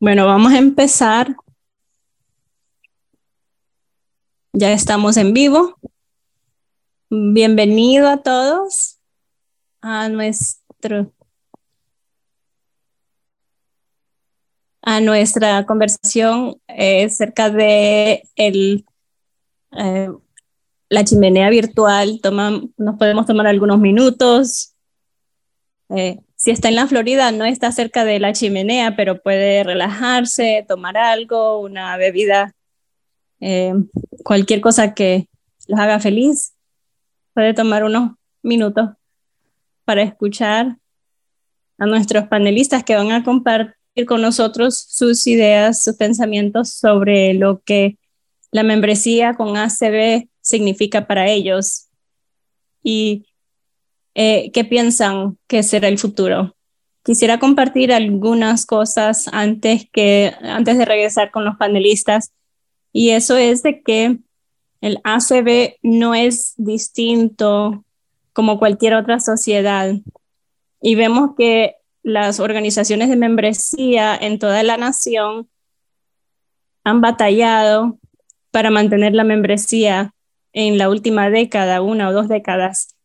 Bueno, vamos a empezar. Ya estamos en vivo. Bienvenido a todos a nuestro a nuestra conversación eh, cerca de el, eh, la chimenea virtual. Toma, nos podemos tomar algunos minutos. Eh, si está en la Florida, no está cerca de la chimenea, pero puede relajarse, tomar algo, una bebida, eh, cualquier cosa que los haga feliz. Puede tomar unos minutos para escuchar a nuestros panelistas que van a compartir con nosotros sus ideas, sus pensamientos sobre lo que la membresía con ACB significa para ellos y eh, ¿qué piensan que será el futuro? Quisiera compartir algunas cosas antes, que, antes de regresar con los panelistas, y eso es de que el ACB no es distinto como cualquier otra sociedad. Y vemos que las organizaciones de membresía en toda la nación han batallado para mantener la membresía en la última década, una o dos décadas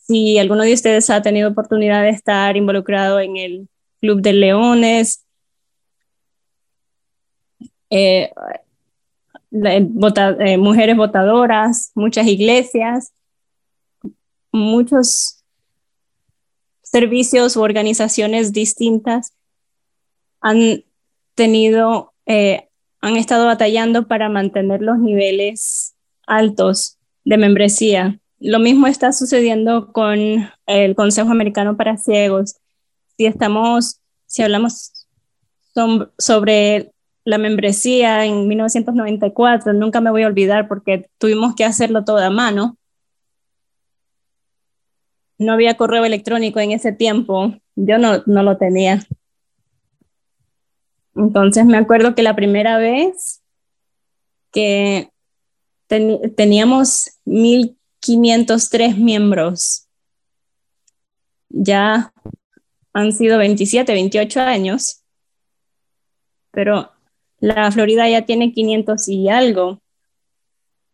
si alguno de ustedes ha tenido oportunidad de estar involucrado en el Club de Leones, eh, eh, mujeres votadoras, muchas iglesias, muchos servicios u organizaciones distintas han tenido, eh, han estado batallando para mantener los niveles altos de membresía lo mismo está sucediendo con el Consejo Americano para Ciegos. Si estamos, si hablamos sobre la membresía en 1994, nunca me voy a olvidar porque tuvimos que hacerlo todo a mano. No había correo electrónico en ese tiempo, yo no, no lo tenía. Entonces me acuerdo que la primera vez que teníamos mil 503 miembros. Ya han sido 27, 28 años, pero la Florida ya tiene 500 y algo.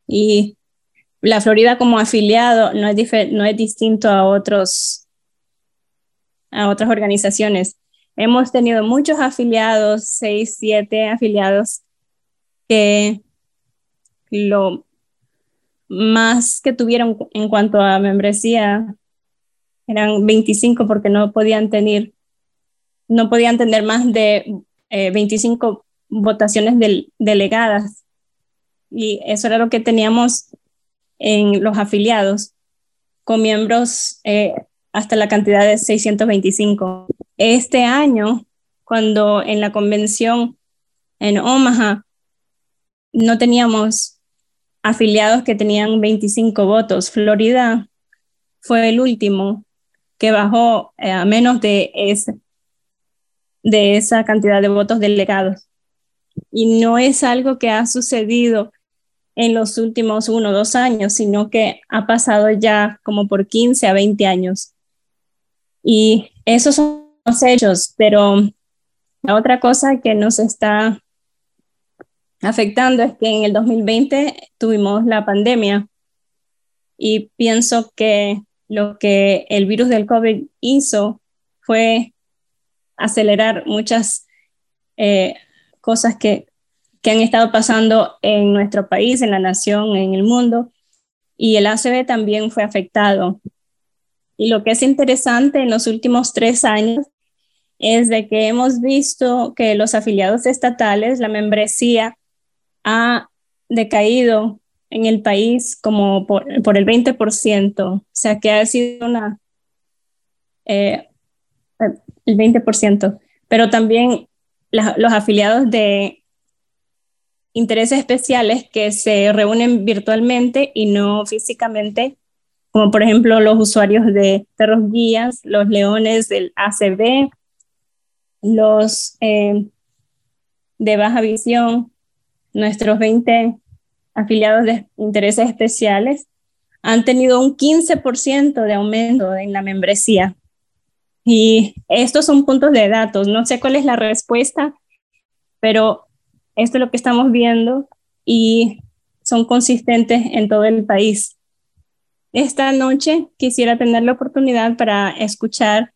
Y la Florida como afiliado no es, no es distinto a, otros, a otras organizaciones. Hemos tenido muchos afiliados, 6, 7 afiliados, que lo más que tuvieron en cuanto a membresía eran 25 porque no podían tener, no podían tener más de 25 eh, votaciones delegadas. Y eso era lo que teníamos en los afiliados, con miembros eh, hasta la cantidad de 625. Este año, cuando en la convención en Omaha no teníamos afiliados que tenían 25 votos. Florida fue el último que bajó eh, a menos de, ese, de esa cantidad de votos delegados. Y no es algo que ha sucedido en los últimos uno o dos años, sino que ha pasado ya como por 15 a 20 años. Y esos son los hechos, pero la otra cosa que nos está afectando es que en el 2020 tuvimos la pandemia y pienso que lo que el virus del COVID hizo fue acelerar muchas eh, cosas que, que han estado pasando en nuestro país, en la nación, en el mundo, y el ACB también fue afectado. Y lo que es interesante en los últimos tres años es de que hemos visto que los afiliados estatales, la membresía, ha decaído en el país como por, el 20%, o sea que ha sido una, eh, el 20%, pero también los afiliados de intereses especiales que se reúnen virtualmente y no físicamente, como por ejemplo los usuarios de perros guías, los leones del ACB, los eh, de baja visión, nuestros 20 afiliados de intereses especiales han tenido un 15% de aumento en la membresía. Y estos son puntos de datos. No sé cuál es la respuesta pero esto es lo que estamos viendo y son consistentes en todo el país. Esta noche quisiera tener la oportunidad para escuchar,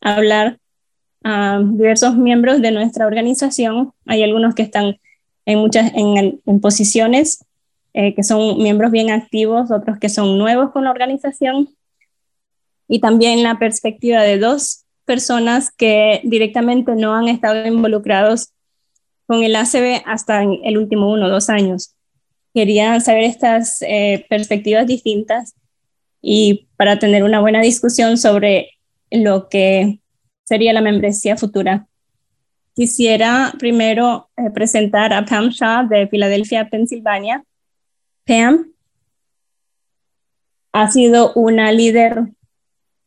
hablar a diversos miembros de nuestra organización. Hay algunos que están en muchas en, posiciones eh, que son miembros bien activos, otros que son nuevos con la organización y también la perspectiva de dos personas que directamente no han estado involucrados con el ACB hasta el último uno o dos años. Quería saber estas eh, perspectivas distintas y para tener una buena discusión sobre lo que sería la membresía futura. Quisiera primero eh, presentar a Pam Shaw de Filadelfia, Pensilvania. Pam ha sido una líder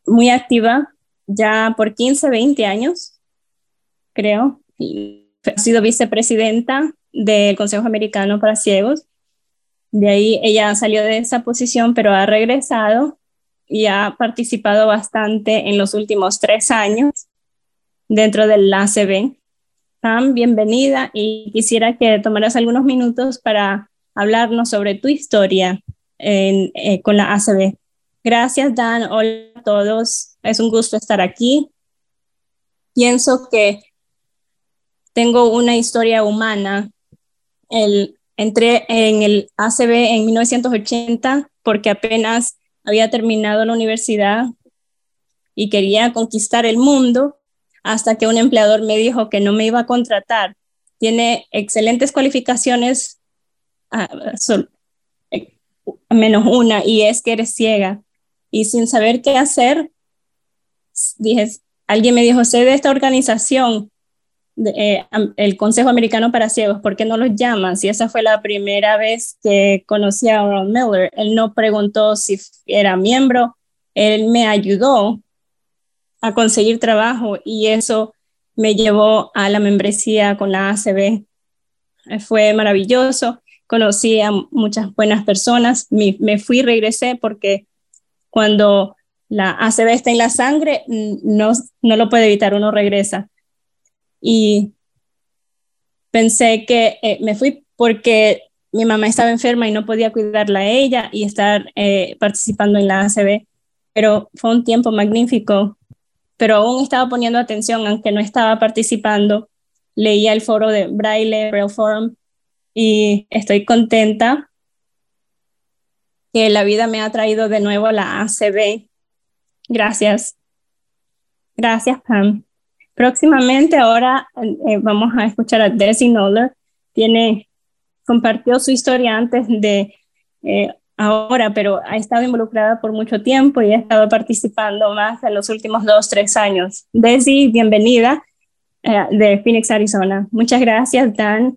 muy activa ya por 15, 20 años, creo. ha sido vicepresidenta del Consejo Americano para Ciegos. De ahí ella salió de esa posición, pero ha regresado y ha participado bastante en los últimos tres años dentro del ACB. Pam, bienvenida y quisiera que tomaras algunos minutos para hablarnos sobre tu historia eh, con la ACB. Gracias, Dan. Hola a todos. Es un gusto estar aquí. Pienso que tengo una historia humana. Entré en el ACB en 1980 porque apenas había terminado la universidad y quería conquistar el mundo hasta que un empleador me dijo que no me iba a contratar. Tiene excelentes cualificaciones, ah, eh, menos una, y es que eres ciega y sin saber qué hacer, dije, alguien me dijo, sé de esta organización, eh, el Consejo Americano para Ciegos, ¿por qué no los llamas? Y esa fue la primera vez que conocí a Ron Miller. Él no preguntó si era miembro, él me ayudó a conseguir trabajo y eso me llevó a la membresía con la ACB. Fue maravilloso, conocí a muchas buenas personas, me, me fui, regresé porque cuando la ACV está en la sangre, no, no lo puede evitar, uno regresa. Y pensé que eh, me fui porque mi mamá estaba enferma y no podía cuidarla a ella y estar eh, participando en la ACB, pero fue un tiempo magnífico, pero aún estaba poniendo atención, aunque no estaba participando, leía el foro de Braille, Braille Forum, y estoy contenta que la vida me ha traído de nuevo la ACB. Gracias. Gracias, Pam. Próximamente ahora eh, vamos a escuchar a Desi Noller. Tiene, compartió su historia antes de eh, ahora, pero ha estado involucrada por mucho tiempo y ha estado participando más en los últimos dos, tres años. Desi, bienvenida eh, de Phoenix, Arizona. Muchas gracias, Dan.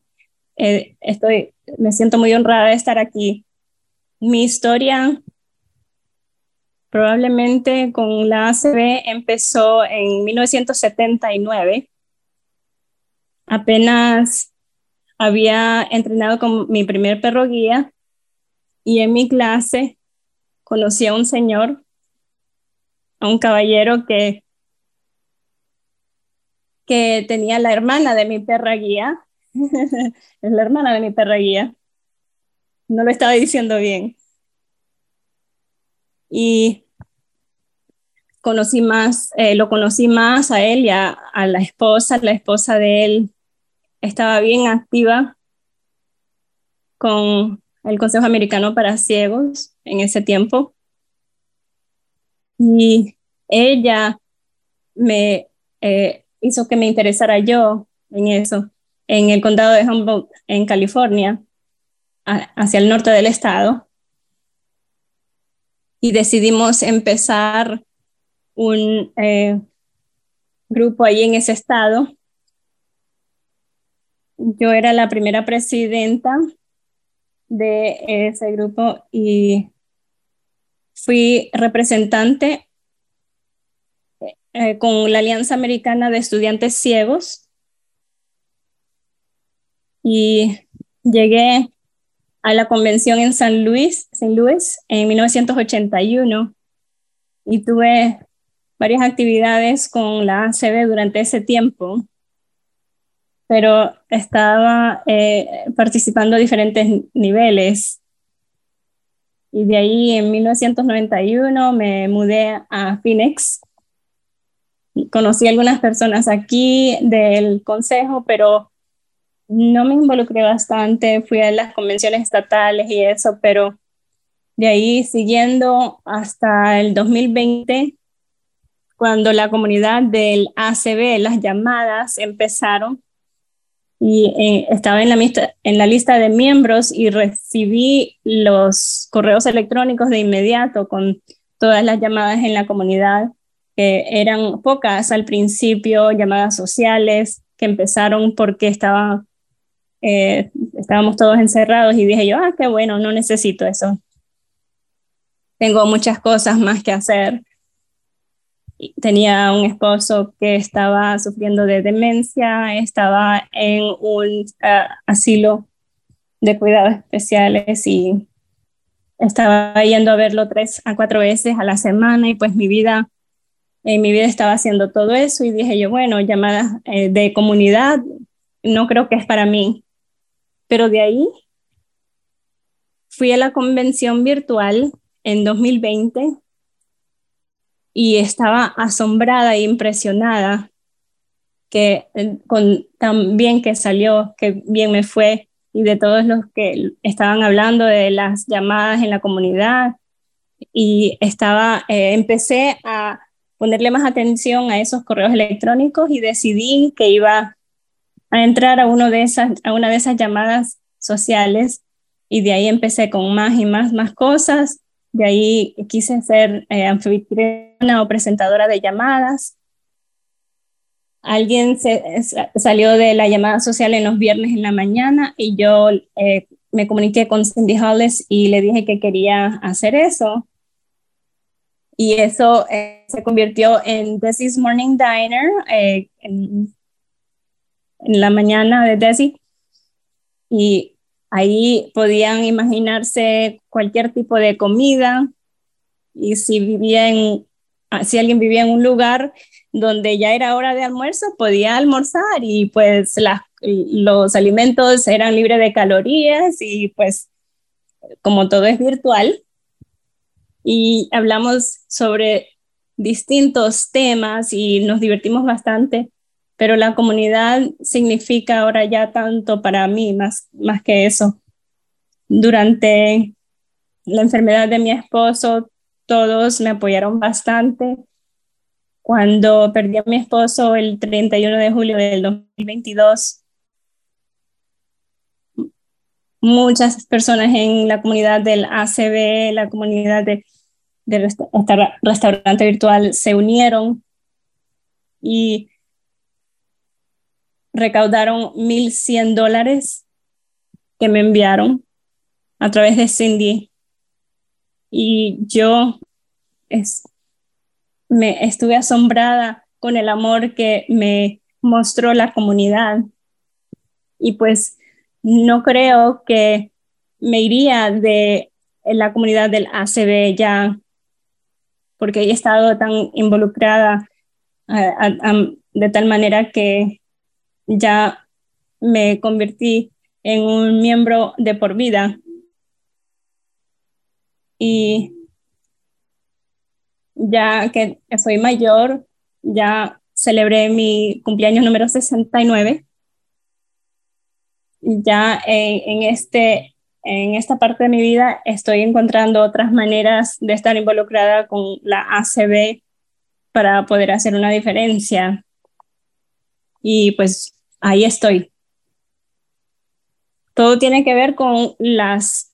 estoy, me siento muy honrada de estar aquí mi historia probablemente con la ACB empezó en 1979. Apenas había entrenado con mi primer perro guía y en mi clase conocí a un señor, a un caballero que, que tenía la hermana de mi perra guía. es la hermana de mi perra guía no lo estaba diciendo bien. Y conocí más, eh, lo conocí más a él y a, la esposa. La esposa de él estaba bien activa con el Consejo Americano para Ciegos en ese tiempo. Y ella me eh, hizo que me interesara yo en eso, en el condado de Humboldt, en California hacia el norte del estado y decidimos empezar un eh, grupo ahí en ese estado. Yo era la primera presidenta de ese grupo y fui representante eh, con la Alianza Americana de Estudiantes Ciegos y llegué a la convención en San Luis, San Luis en 1981 y tuve varias actividades con la ACB durante ese tiempo. Pero estaba eh, participando a diferentes niveles. Y de ahí en 1991 me mudé a Phoenix. Conocí algunas personas aquí del consejo, pero no me involucré bastante. Fui a las convenciones estatales y eso, pero de ahí siguiendo hasta el 2020, cuando la comunidad del ACB, las llamadas empezaron, y eh, estaba en la, en la lista de miembros y recibí los correos electrónicos de inmediato con todas las llamadas en la comunidad, que eran pocas al principio, llamadas sociales, que empezaron porque estaba, eh, estábamos todos encerrados y dije yo, ah, qué bueno, no necesito eso tengo muchas cosas más que hacer. Tenía un esposo que estaba sufriendo de demencia, estaba en un ah, asilo de cuidados especiales y estaba yendo a verlo tres a cuatro veces a la semana y pues mi vida, en mi vida estaba haciendo todo eso y dije yo, bueno, llamadas eh, de comunidad, no creo que es para mí. Pero de ahí fui a la convención virtual en 2020 y estaba asombrada e impresionada que eh, con tan bien que salió, que bien me fue y de todos los que estaban hablando de las llamadas en la comunidad. Y estaba eh, empecé a ponerle más atención a esos correos electrónicos y decidí que iba a entrar a uno de esas a una de esas llamadas sociales y de ahí empecé con más y más más cosas de ahí quise ser eh, anfitriona o presentadora de llamadas. Alguien se, salió de la llamada social en los viernes en la mañana y yo eh, me comuniqué con Cindy Hollis y le dije que quería hacer eso. Y eso eh, se convirtió en Desi's Morning Diner en, en, la mañana de Desi. Y Ahí podían imaginarse cualquier tipo de comida. Y si vivían, ah, si alguien vivía en un lugar donde ya era hora de almuerzo, podía almorzar y pues los alimentos eran libres de calorías y pues como todo es virtual. Y hablamos sobre distintos temas y nos divertimos bastante pero la comunidad significa ahora ya tanto para mí, más, más que eso. Durante la enfermedad de mi esposo, todos me apoyaron bastante. Cuando perdí a mi esposo el 31 de julio del 2022, muchas personas en la comunidad del ACB, la comunidad de, del restaurante virtual, se unieron y recaudaron 1.100 dólares que me enviaron a través de Cindy. Y yo me estuve asombrada con el amor que me mostró la comunidad. Y pues no creo que me iría de la comunidad del ACB ya, porque he estado tan involucrada de tal manera que ya me convertí en un miembro de por vida. Y ya que soy mayor, ya celebré mi cumpleaños número 69. Ya en, este, en esta parte de mi vida estoy encontrando otras maneras de estar involucrada con la ACB para poder hacer una diferencia. Y pues ahí estoy. Todo tiene que ver con las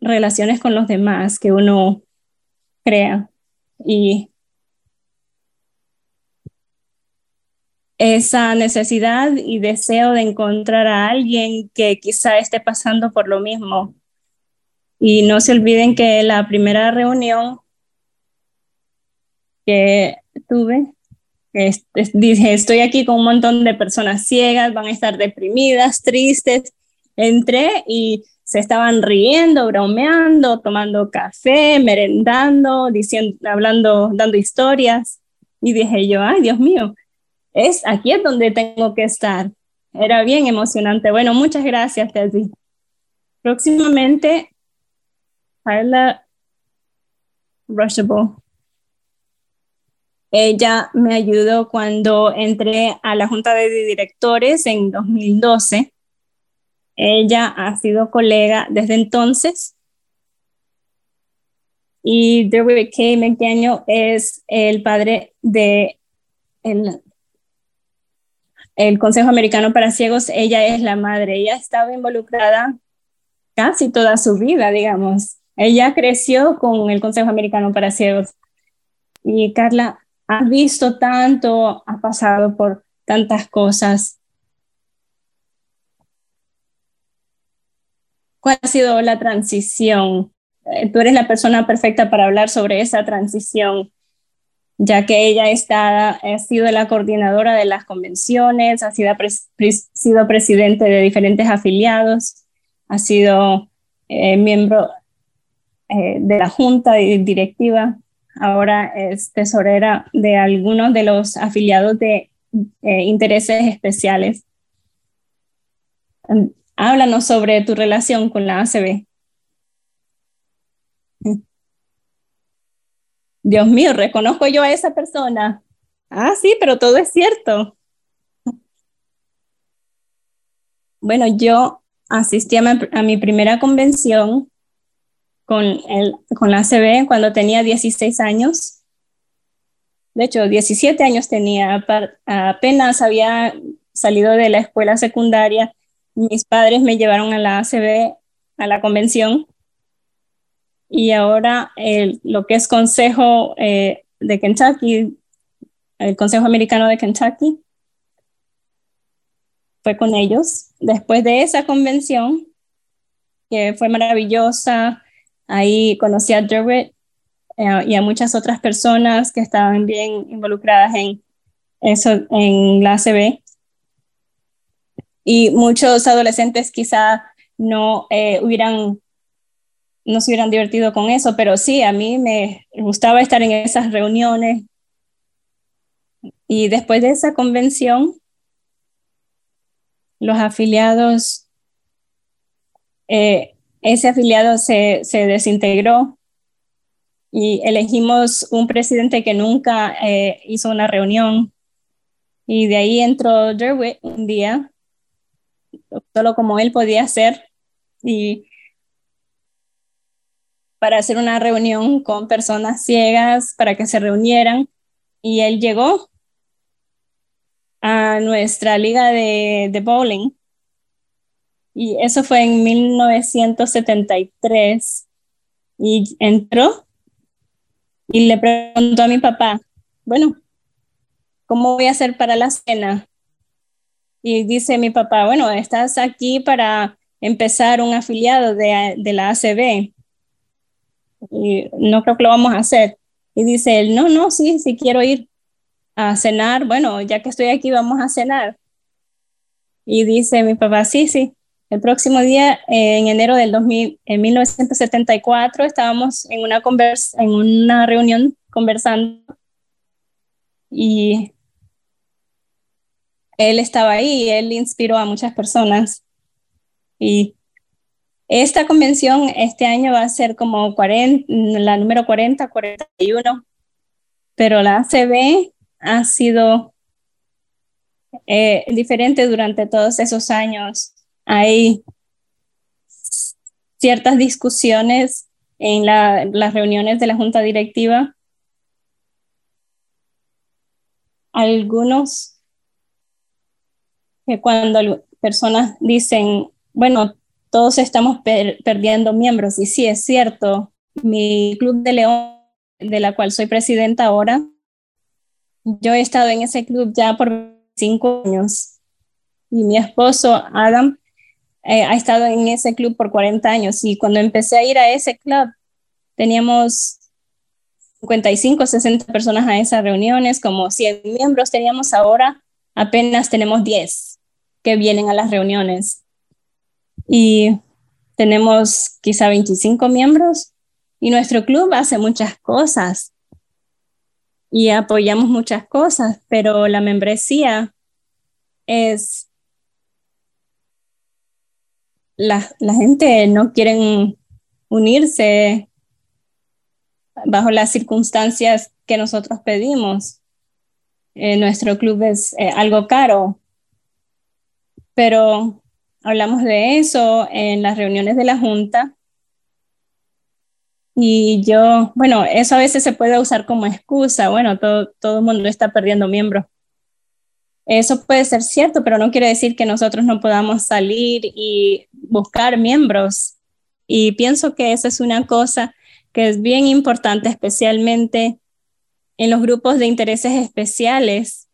relaciones con los demás que uno crea y esa necesidad y deseo de encontrar a alguien que quizá esté pasando por lo mismo. Y no se olviden que la primera reunión que tuve dije, estoy aquí con un montón de personas ciegas, van a estar deprimidas, tristes. Entré y se estaban riendo, bromeando, tomando café, merendando, diciendo, hablando, dando historias. Y dije yo, ay, Dios mío, es aquí es donde tengo que estar. era bien emocionante. Bueno, muchas gracias, Teddy. Próximamente, Carla Rushable. Ella me ayudó cuando entré a la Junta de Directores en 2012. Ella ha sido colega desde entonces. Y Derwick K. McDaniel es el padre de el, Consejo Americano para Ciegos. Ella es la madre. Ella estaba involucrada casi toda su vida, digamos. Ella creció con el Consejo Americano para Ciegos. Y Carla has visto tanto, has pasado por tantas cosas. ¿Cuál ha sido la transición? Eh, tú eres la persona perfecta para hablar sobre esa transición, ya que ella está, ha sido la coordinadora de las convenciones, ha sido, sido presidente de diferentes afiliados, ha sido eh, miembro eh, de la junta directiva ahora es tesorera de algunos de los afiliados de eh, intereses especiales. Háblanos sobre tu relación con la ACB. Dios mío, reconozco yo a esa persona. Ah, sí, pero todo es cierto. Bueno, yo asistí a mi primera convención con, el, con la ACB cuando tenía 16 años. De hecho, 17 años tenía, apenas había salido de la escuela secundaria. Mis padres me llevaron a la ACB, a la convención, y ahora el, lo que es Consejo eh, de Kentucky, el Consejo Americano de Kentucky, fue con ellos. Después de esa convención, que fue maravillosa, Ahí conocí a Derwitt eh, y a muchas otras personas que estaban bien involucradas en eso, en la ACB. Y muchos adolescentes quizá no eh, hubieran no se hubieran divertido con eso, pero sí, a mí me gustaba estar en esas reuniones. Y después de esa convención, los afiliados eh, ese afiliado se, desintegró y elegimos un presidente que nunca eh, hizo una reunión. Y de ahí entró Derwitt un día, solo como él podía hacer, y para hacer una reunión con personas ciegas, para que se reunieran. Y él llegó a nuestra liga de, de bowling y eso fue en 1973. Y entró y le preguntó a mi papá, bueno, ¿cómo voy a hacer para la cena? Y dice mi papá, bueno, estás aquí para empezar un afiliado de, de la ACB. Y no creo que lo vamos a hacer. Y dice él, no, no, sí, sí quiero ir a cenar. Bueno, ya que estoy aquí, vamos a cenar. Y dice mi papá, sí, sí. El próximo día, en enero del 2000, en 1974, estábamos en una, en una reunión conversando y él estaba ahí, él inspiró a muchas personas. Y esta convención este año va a ser como 40, la número 40, 41, pero la ACB ha sido eh, diferente durante todos esos años hay ciertas discusiones en las reuniones de la junta directiva. Algunos que cuando personas dicen, bueno, todos estamos perdiendo miembros, y sí, es cierto, mi club de León, de la cual soy presidenta ahora, yo he estado en ese club ya por cinco años y mi esposo Adam eh, ha estado en ese club por 40 años. Y cuando empecé a ir a ese club teníamos 55, 60 personas a esas reuniones, como 100 miembros teníamos. Ahora, apenas tenemos 10 que vienen a las reuniones. Y tenemos quizá 25 miembros. Y nuestro club hace muchas cosas. Y apoyamos muchas cosas, pero la membresía es la, gente no quiere unirse bajo las circunstancias que nosotros pedimos. Eh, nuestro club es eh, algo caro, pero hablamos de eso en las reuniones de la Junta. Y yo, bueno, eso a veces se puede usar como excusa. Bueno, todo, todo el mundo está perdiendo miembros. Eso puede ser cierto, pero no quiere decir que nosotros no podamos salir y buscar miembros. Y pienso que esa es una cosa que es bien importante, especialmente en los grupos de intereses especiales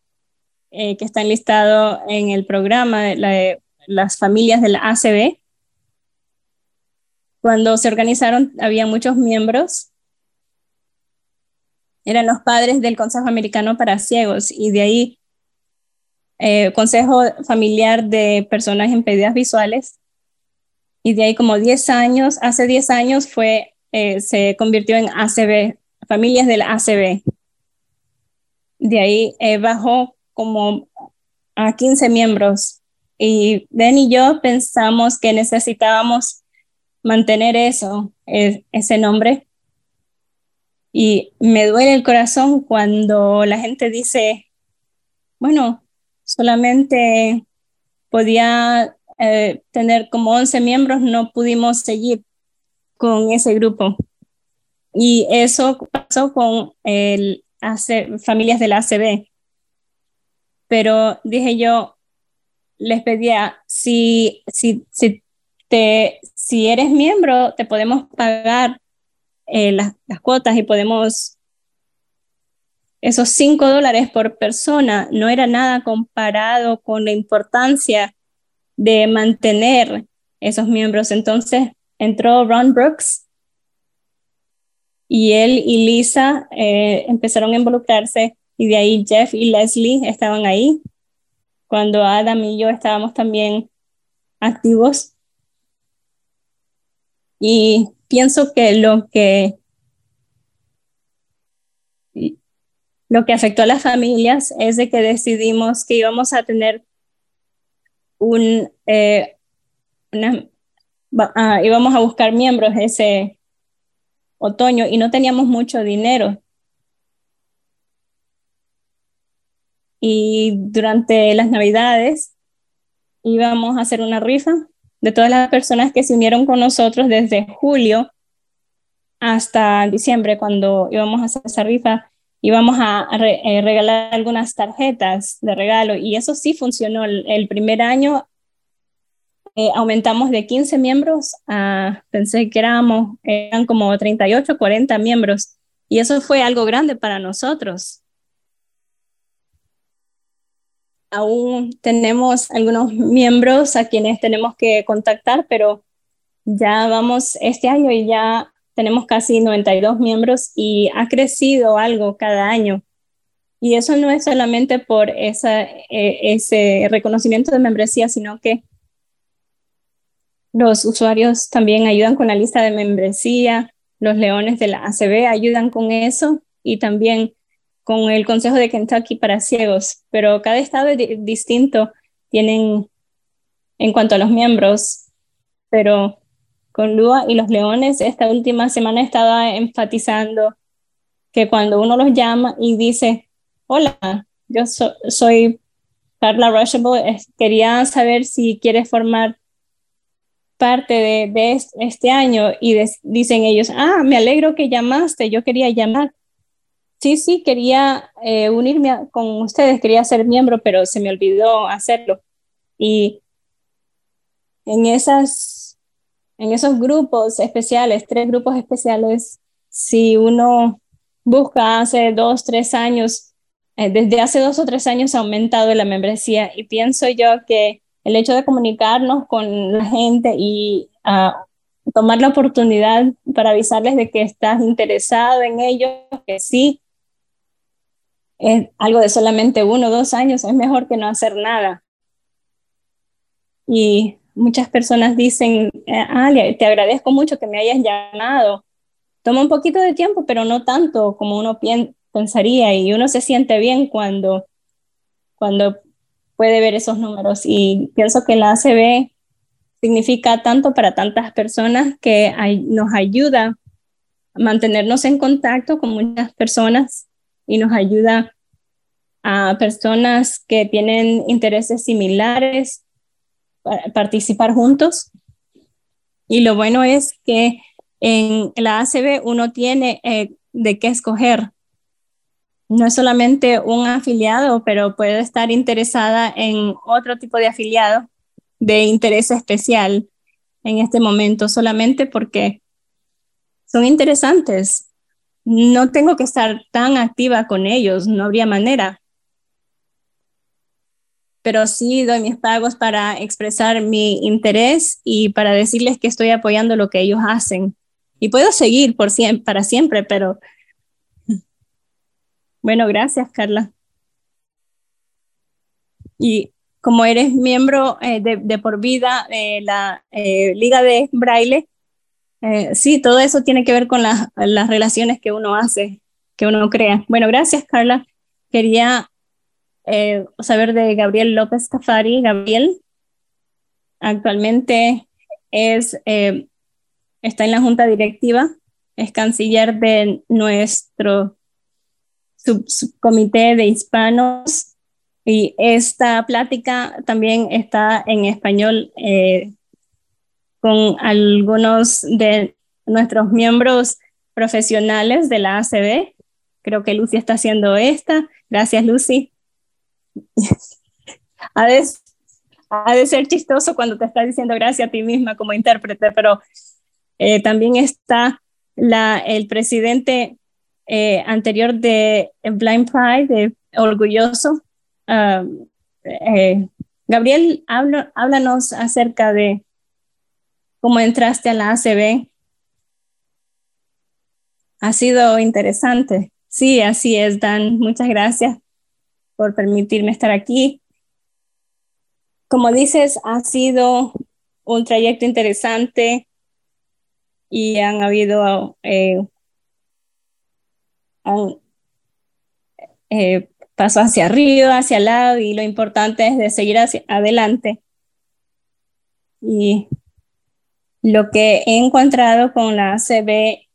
eh, que están listados en el programa de las familias de la ACB. Cuando se organizaron, había muchos miembros. Eran los padres del Consejo Americano para Ciegos y de ahí eh, Consejo Familiar de Personas Impedidas Visuales. Y de ahí como 10 años, hace 10 años fue, eh, se convirtió en ACB, familias del ACB. De ahí eh, bajó como a 15 miembros. Y Ben y yo pensamos que necesitábamos mantener eso, ese nombre. Y me duele el corazón cuando la gente dice, bueno, solamente podía eh, tener como 11 miembros, no pudimos seguir con ese grupo. Y eso pasó con el familias del ACB. Pero dije yo, les pedía, si, si, si, te, si eres miembro, te podemos pagar eh, las, las cuotas y podemos esos cinco dólares por persona no era nada comparado con la importancia de mantener esos miembros. Entonces entró Ron Brooks y él y Lisa eh, empezaron a involucrarse y de ahí Jeff y Leslie estaban ahí cuando Adam y yo estábamos también activos. Y pienso que lo que lo que afectó a las familias es de que decidimos que íbamos a tener un, eh, ah, íbamos a buscar miembros ese otoño y no teníamos mucho dinero. Y durante las navidades íbamos a hacer una rifa de todas las personas que se unieron con nosotros desde julio hasta diciembre, cuando íbamos a hacer esa rifa íbamos a, eh, regalar algunas tarjetas de regalo y eso sí funcionó. El, primer año eh, aumentamos de 15 miembros a, pensé que éramos, eran como 38, 40 miembros y eso fue algo grande para nosotros. Aún tenemos algunos miembros a quienes tenemos que contactar, pero ya vamos este año y ya tenemos casi 92 miembros y ha crecido algo cada año. Y eso no es solamente por esa, eh, ese reconocimiento de membresía, sino que los usuarios también ayudan con la lista de membresía, los leones de la ACB ayudan con eso y también con el Consejo de Kentucky para ciegos, pero cada estado es distinto, tienen en cuanto a los miembros, pero con Lua y los Leones, esta última semana estaba enfatizando que cuando uno los llama y dice, hola, yo soy Carla Rushable, quería saber si quieres formar parte de, este año y dicen ellos, ah, me alegro que llamaste, yo quería llamar. Sí, sí, quería eh, unirme con ustedes, quería ser miembro, pero se me olvidó hacerlo. Y en esas en esos grupos especiales, tres grupos especiales, si uno busca hace dos, tres años, eh, desde hace dos o tres años ha aumentado la membresía y pienso yo que el hecho de comunicarnos con la gente y ah, tomar la oportunidad para avisarles de que estás interesado en ello, que sí, es algo de solamente uno o dos años, es mejor que no hacer nada. Y muchas personas dicen, eh, te agradezco mucho que me hayas llamado. Toma un poquito de tiempo, pero no tanto como uno pensaría y uno se siente bien cuando, cuando puede ver esos números. Y pienso que la ACB significa tanto para tantas personas que nos ayuda a mantenernos en contacto con muchas personas y nos ayuda a personas que tienen intereses similares participar juntos. Y lo bueno es que en la ACB uno tiene eh, de qué escoger. No es solamente un afiliado, pero puede estar interesada en otro tipo de afiliado de interés especial en este momento, solamente porque son interesantes. No tengo que estar tan activa con ellos, no habría manera. Pero sí doy mis pagos para expresar mi interés y para decirles que estoy apoyando lo que ellos hacen. Y puedo seguir por siempre, para siempre, pero bueno, gracias, Carla. Y como eres miembro eh, de, por vida de la eh, Liga de Braille, eh, sí, todo eso tiene que ver con las relaciones que uno hace, que uno crea. Bueno, gracias, Carla. Quería saber de Gabriel López Cafari. Gabriel actualmente es está en la junta directiva, es canciller de nuestro subcomité de hispanos y esta plática también está en español eh, con algunos de nuestros miembros profesionales de la ACB. Creo que Lucy está haciendo esta. Gracias, Lucy. Ha, de, ha de ser chistoso cuando te estás diciendo gracias a ti misma como intérprete, pero eh, también está la, el presidente eh, anterior de Blind Pride, de Orgulloso. Um, eh, Gabriel, háblanos acerca de cómo entraste a la ACB. Ha sido interesante. Sí, así es, Dan. Muchas gracias por permitirme estar aquí. Como dices, ha sido un trayecto interesante y han habido eh, eh, pasos hacia arriba, hacia el lado y lo importante es de seguir hacia adelante. Y lo que he encontrado con la ACB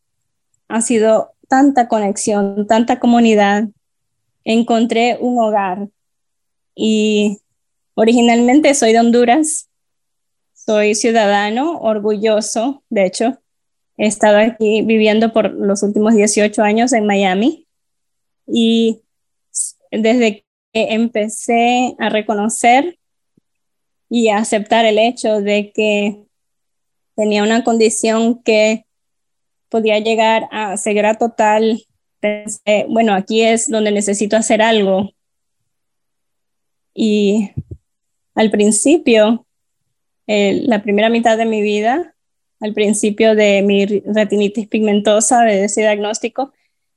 ha sido tanta conexión, tanta comunidad. Encontré un hogar. Y originalmente soy de Honduras, soy ciudadano orgulloso, de hecho, He estado aquí viviendo por los últimos 18 años en Miami. Y desde que empecé a reconocer y a aceptar el hecho de que tenía una condición que podía llegar a ceguera total, bueno, aquí es donde necesito hacer algo. Y al principio, la primera mitad de mi vida, al principio de mi retinitis pigmentosa, de ese diagnóstico,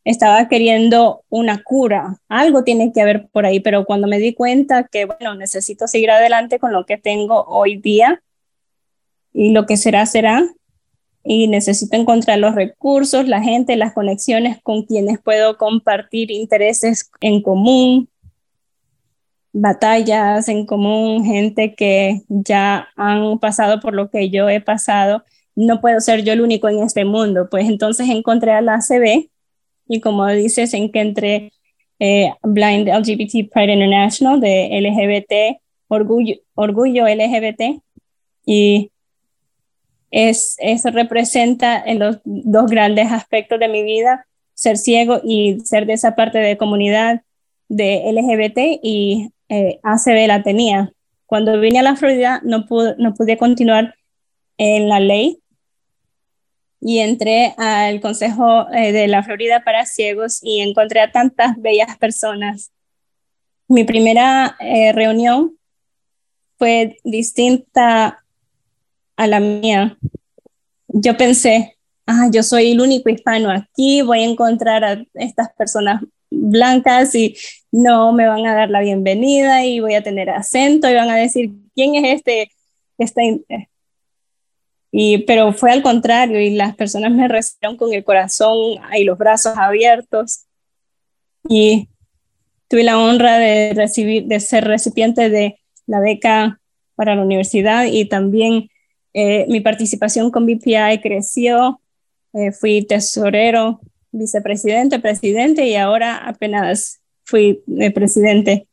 estaba queriendo una cura, algo tiene que haber por ahí, pero cuando me di cuenta que, bueno, necesito seguir adelante con lo que tengo hoy día y lo que será, será, y necesito encontrar los recursos, la gente, las conexiones con quienes puedo compartir intereses en común, batallas en común, gente que ya han pasado por lo que yo he pasado no puedo ser yo el único en este mundo. Pues entonces encontré a la ACB y como dices, encontré eh, Blind LGBT Pride International de LGBT, Orgullo, Orgullo LGBT y es, eso representa en los dos grandes aspectos de mi vida, ser ciego y ser de esa parte de comunidad de LGBT y eh, ACB la tenía. Cuando vine a la Florida no pude, no pude continuar en la ley y entré al Consejo eh, de la Florida para Ciegos y encontré a tantas bellas personas. Mi primera eh, reunión fue distinta a la mía. Yo pensé, ah, yo soy el único hispano aquí, voy a encontrar a estas personas blancas y no me van a dar la bienvenida y voy a tener acento y van a decir, ¿quién es este, este y, pero fue al contrario y las personas me recibieron con el corazón y los brazos abiertos y tuve la honra de recibir, de ser recipiente de la beca para la universidad y también eh, mi participación con BPI creció, eh, fui tesorero, vicepresidente, presidente y ahora apenas fui presidente.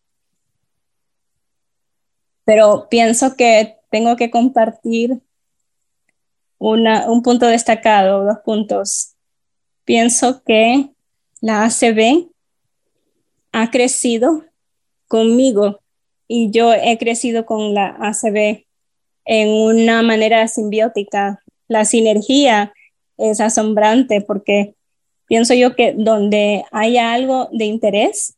Pero pienso que tengo que compartir un punto destacado, dos puntos. Pienso que la ACB ha crecido conmigo y yo he crecido con la ACB en una manera simbiótica. La sinergia es asombrante porque pienso yo que donde haya algo de interés,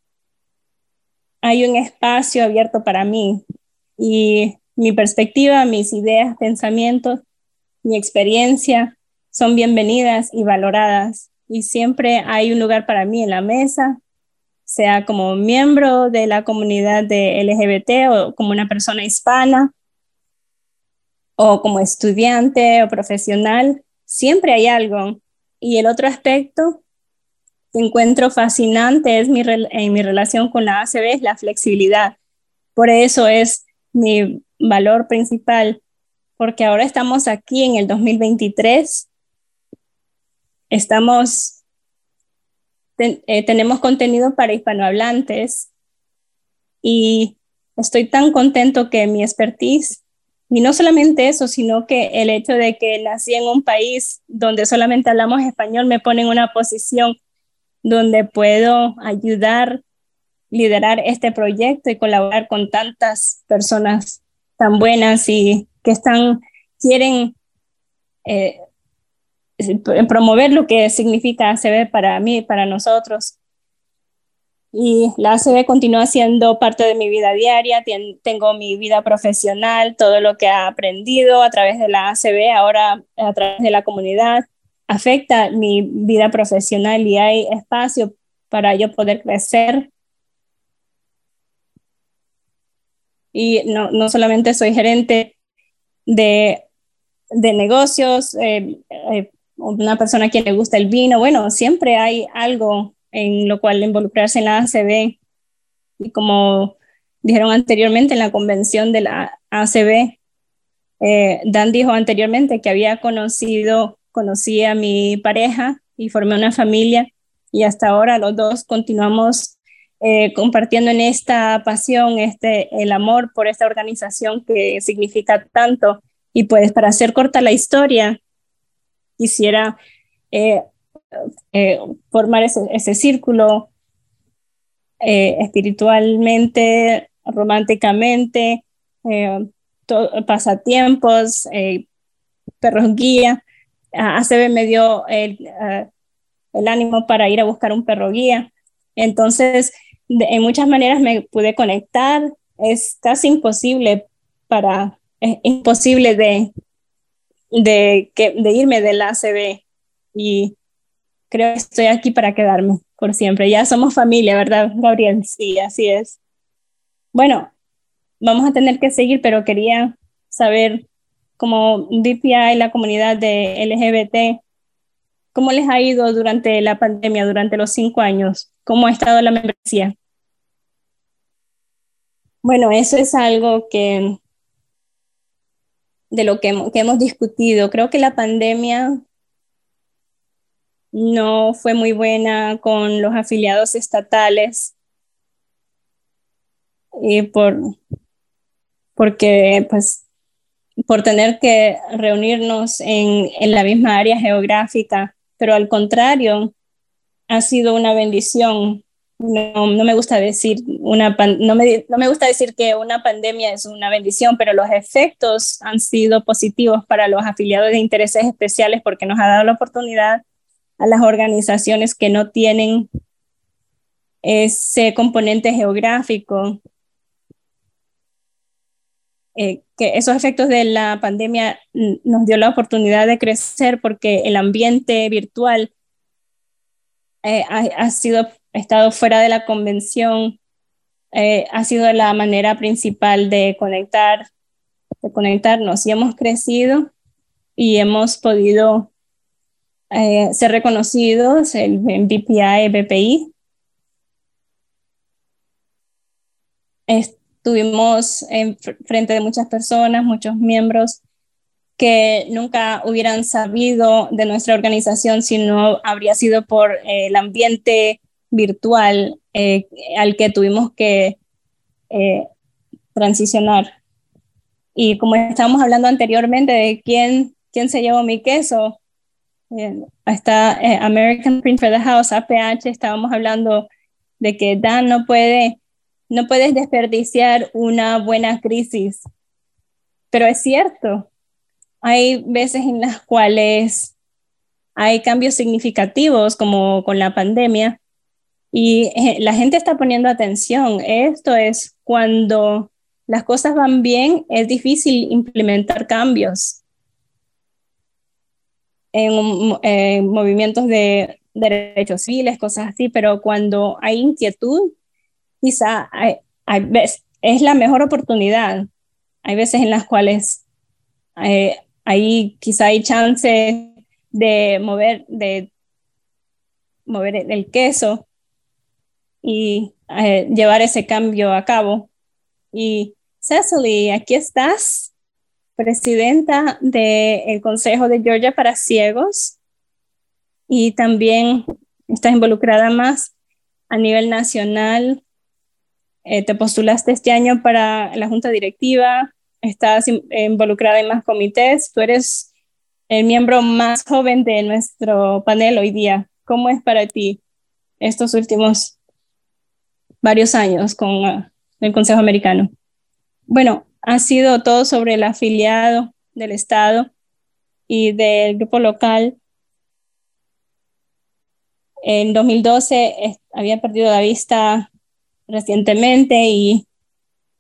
hay un espacio abierto para mí y mi perspectiva, mis ideas, pensamientos mi experiencia son bienvenidas y valoradas y siempre hay un lugar para mí en la mesa, sea como miembro de la comunidad de LGBT o como una persona hispana o como estudiante o profesional, siempre hay algo. Y el otro aspecto que encuentro fascinante es mi, en mi relación con la ACB es la flexibilidad. Por eso es mi valor principal porque ahora estamos aquí en el 2023, estamos, eh, tenemos contenido para hispanohablantes y estoy tan contento que mi expertise, y no solamente eso, sino que el hecho de que nací en un país donde solamente hablamos español me pone en una posición donde puedo ayudar, liderar este proyecto y colaborar con tantas personas tan buenas y que están, quieren eh, promover lo que significa ACB para mí, para nosotros. Y la ACB continúa siendo parte de mi vida diaria, tengo mi vida profesional, todo lo que he aprendido a través de la ACB, ahora a través de la comunidad, afecta mi vida profesional y hay espacio para yo poder crecer. Y no, no solamente soy gerente de, negocios, eh, eh, una persona a quien le gusta el vino, bueno, siempre hay algo en lo cual involucrarse en la ACB. Y como dijeron anteriormente en la convención de la ACB, eh, Dan dijo anteriormente que había conocido, conocí a mi pareja y formé una familia y hasta ahora los dos continuamos compartiendo en esta pasión, este, el amor por esta organización que significa tanto. Y pues para hacer corta la historia, quisiera eh, eh, formar ese, círculo eh, espiritualmente, románticamente, pasatiempos, perros guía. ACB me dio el, ánimo para ir a buscar un perro guía. Entonces, en muchas maneras me pude conectar. Es casi imposible para, es imposible de, de, que, de irme del ACB y creo que estoy aquí para quedarme por siempre. Ya somos familia, ¿verdad, Gabriel? Sí, así es. Bueno, vamos a tener que seguir, pero quería saber cómo DPI, la comunidad de LGBT, ¿cómo les ha ido durante la pandemia, durante los cinco años? ¿Cómo ha estado la membresía? Bueno, eso es algo que de lo que hemos, discutido. Creo que la pandemia no fue muy buena con los afiliados estatales y por porque pues por tener que reunirnos en, en la misma área geográfica, pero al contrario, ha sido una bendición. No, no me gusta decir una no me, no me gusta decir que una pandemia es una bendición, pero los efectos han sido positivos para los afiliados de intereses especiales porque nos ha dado la oportunidad a las organizaciones que no tienen ese componente geográfico, eh, que esos efectos de la pandemia nos dio la oportunidad de crecer porque el ambiente virtual eh, ha, sido, estado fuera de la convención, eh, ha sido la manera principal de conectar, de conectarnos. Y hemos crecido y hemos podido eh, ser reconocidos en BPI, BPI. Estuvimos en frente de muchas personas, muchos miembros que nunca hubieran sabido de nuestra organización si no habría sido por eh, el ambiente virtual eh, al que tuvimos que eh, transicionar. Y como estábamos hablando anteriormente de quién, quién se llevó mi queso, está American Print for the House, APH, estábamos hablando de que Dan no puede, no puedes desperdiciar una buena crisis. Pero es cierto, hay veces en las cuales hay cambios significativos, como con la pandemia, y eh, la gente está poniendo atención. Esto es cuando las cosas van bien, es difícil implementar cambios en, movimientos de derechos civiles, cosas así, pero cuando hay inquietud, quizá hay, es la mejor oportunidad. Hay veces en las cuales eh, ahí quizá hay chance de mover, de mover el queso y eh, llevar ese cambio a cabo. Y Cecily, aquí estás, presidenta del Consejo de Georgia para Ciegos y también estás involucrada más a nivel nacional. Eh, te postulaste este año para la junta directiva, estás involucrada en más comités, tú eres el miembro más joven de nuestro panel hoy día. ¿Cómo es para ti estos últimos varios años con ah, el Consejo Americano. Bueno, ha sido todo sobre el afiliado del Estado y del grupo local. En 2012 había perdido la vista recientemente y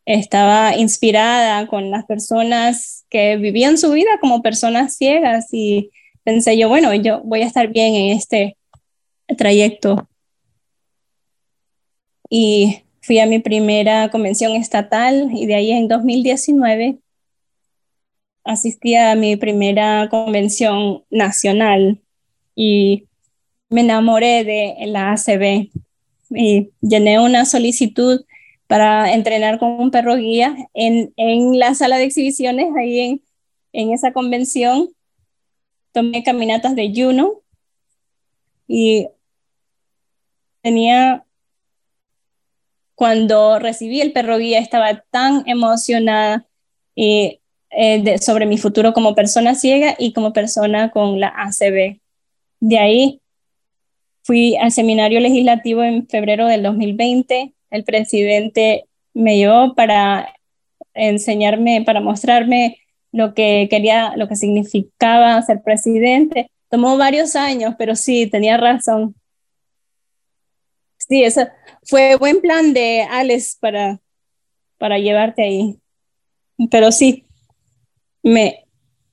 estaba inspirada con las personas que vivían su vida como personas ciegas y pensé yo, bueno, yo voy a estar bien en este trayecto y fui a mi primera convención estatal y de ahí en 2019 asistí a mi primera convención nacional y me enamoré de la ACB y llené una solicitud para entrenar con un perro guía en, en la sala de exhibiciones ahí en, en esa convención. Tomé caminatas de Juno y tenía cuando recibí el perro guía estaba tan emocionada eh, eh, sobre mi futuro como persona ciega y como persona con la ACB. De ahí fui al seminario legislativo en febrero del 2020. El presidente me llevó para enseñarme, para mostrarme lo que quería, lo que significaba ser presidente. Tomó varios años, pero sí, tenía razón. Sí, eso fue buen plan de Alex para, para llevarte ahí. Pero sí, me,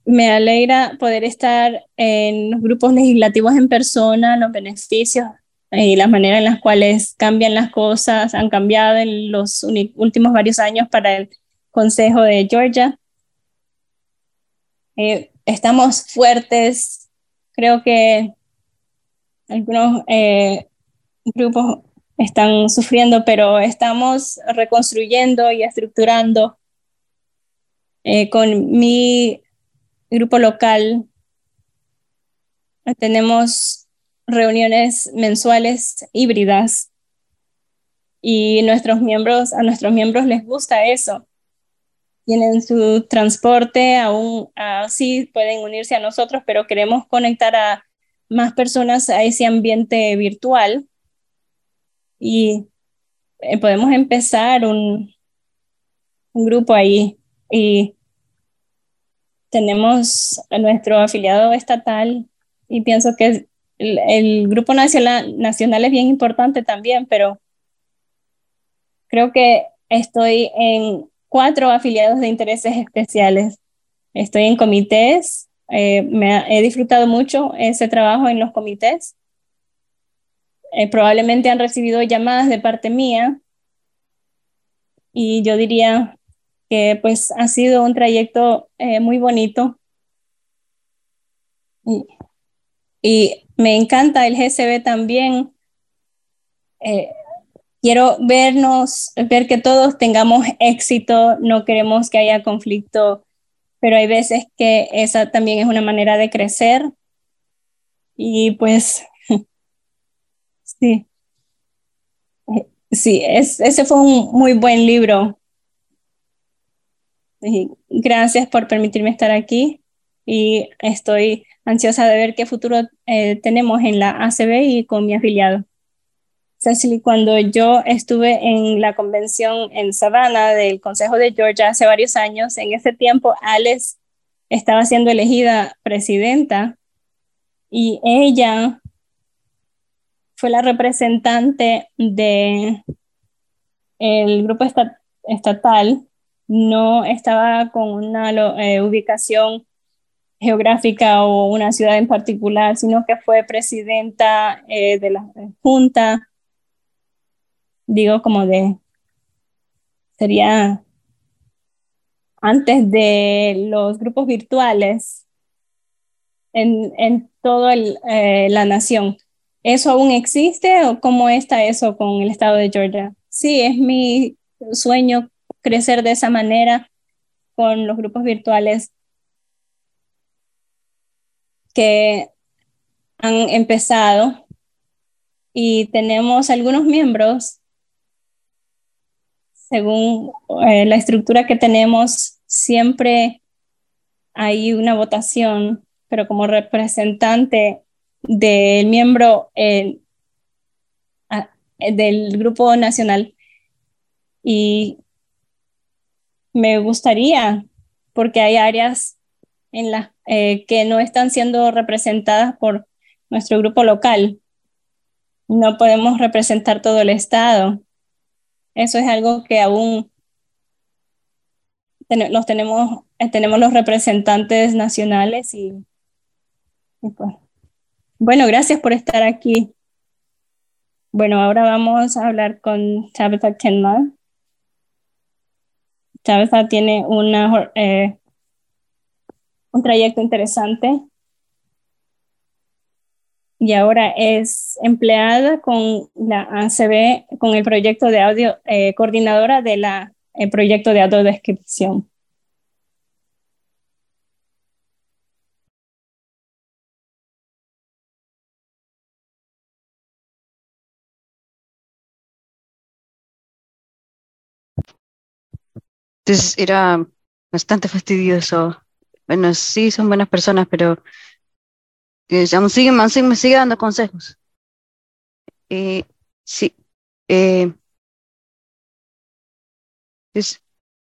me alegra poder estar en los grupos legislativos en persona, los beneficios y las maneras en las cuales cambian las cosas han cambiado en los últimos varios años para el Consejo de Georgia. Eh, estamos fuertes, creo que algunos eh, grupos están sufriendo, pero estamos reconstruyendo y estructurando eh, con mi grupo local. Tenemos reuniones mensuales híbridas y nuestros miembros, a nuestros miembros les gusta eso. Tienen su transporte, aún así pueden unirse a nosotros, pero queremos conectar a más personas a ese ambiente virtual y eh, podemos empezar un, un grupo ahí y tenemos a nuestro afiliado estatal y pienso que el, grupo nacional, nacional es bien importante también, pero creo que estoy en cuatro afiliados de intereses especiales. Estoy en comités, eh, me he disfrutado mucho ese trabajo en los comités eh, probablemente han recibido llamadas de parte mía y yo diría que pues ha sido un trayecto eh, muy bonito y, me encanta el GCB también. Eh, quiero vernos, ver que todos tengamos éxito, no queremos que haya conflicto pero hay veces que esa también es una manera de crecer y pues sí, sí, ese fue un muy buen libro. gracias por permitirme estar aquí y estoy ansiosa de ver qué futuro eh, tenemos en la ACB y con mi afiliado. Cecily, cuando yo estuve en la convención en Savannah del Consejo de Georgia hace varios años, en ese tiempo Alex estaba siendo elegida presidenta y ella fue la representante de el grupo estatal, no estaba con una eh, ubicación geográfica o una ciudad en particular, sino que fue presidenta eh, de la Junta, digo como de, sería antes de los grupos virtuales en, en toda eh, la nación. ¿Eso aún existe o cómo está eso con el estado de Georgia? Sí, es mi sueño crecer de esa manera con los grupos virtuales que han empezado y tenemos algunos miembros, según eh, la estructura que tenemos, siempre hay una votación, pero como representante del miembro eh, del grupo nacional. Y me gustaría, porque hay áreas en las eh, que no están siendo representadas por nuestro grupo local. No podemos representar todo el Estado. Eso es algo que aún los tenemos, eh, tenemos los representantes nacionales y, pues. Bueno, gracias por estar aquí. Bueno, ahora vamos a hablar con Tabitha Kenmar. Tabitha tiene eh, un trayecto interesante. Y ahora es empleada con la ACB, con el proyecto de audio, eh, coordinadora de la el proyecto de audiodescripción. Entonces era bastante fastidioso bueno, sí, son buenas personas, pero que aún siguen, me sigue dando consejos. Eh, sí, eh,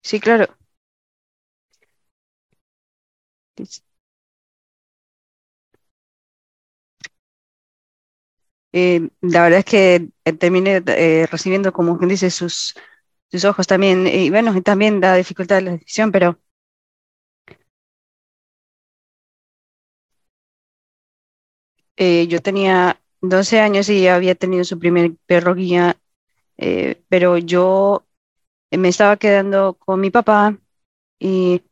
sí, claro. Eh, la verdad es que terminé recibiendo, como quien dice, sus, sus ojos también, y bueno, también la dificultad de la decisión, pero Eh, yo tenía 12 años y había tenido su primer perro guía, eh, pero yo me estaba quedando con mi papá y,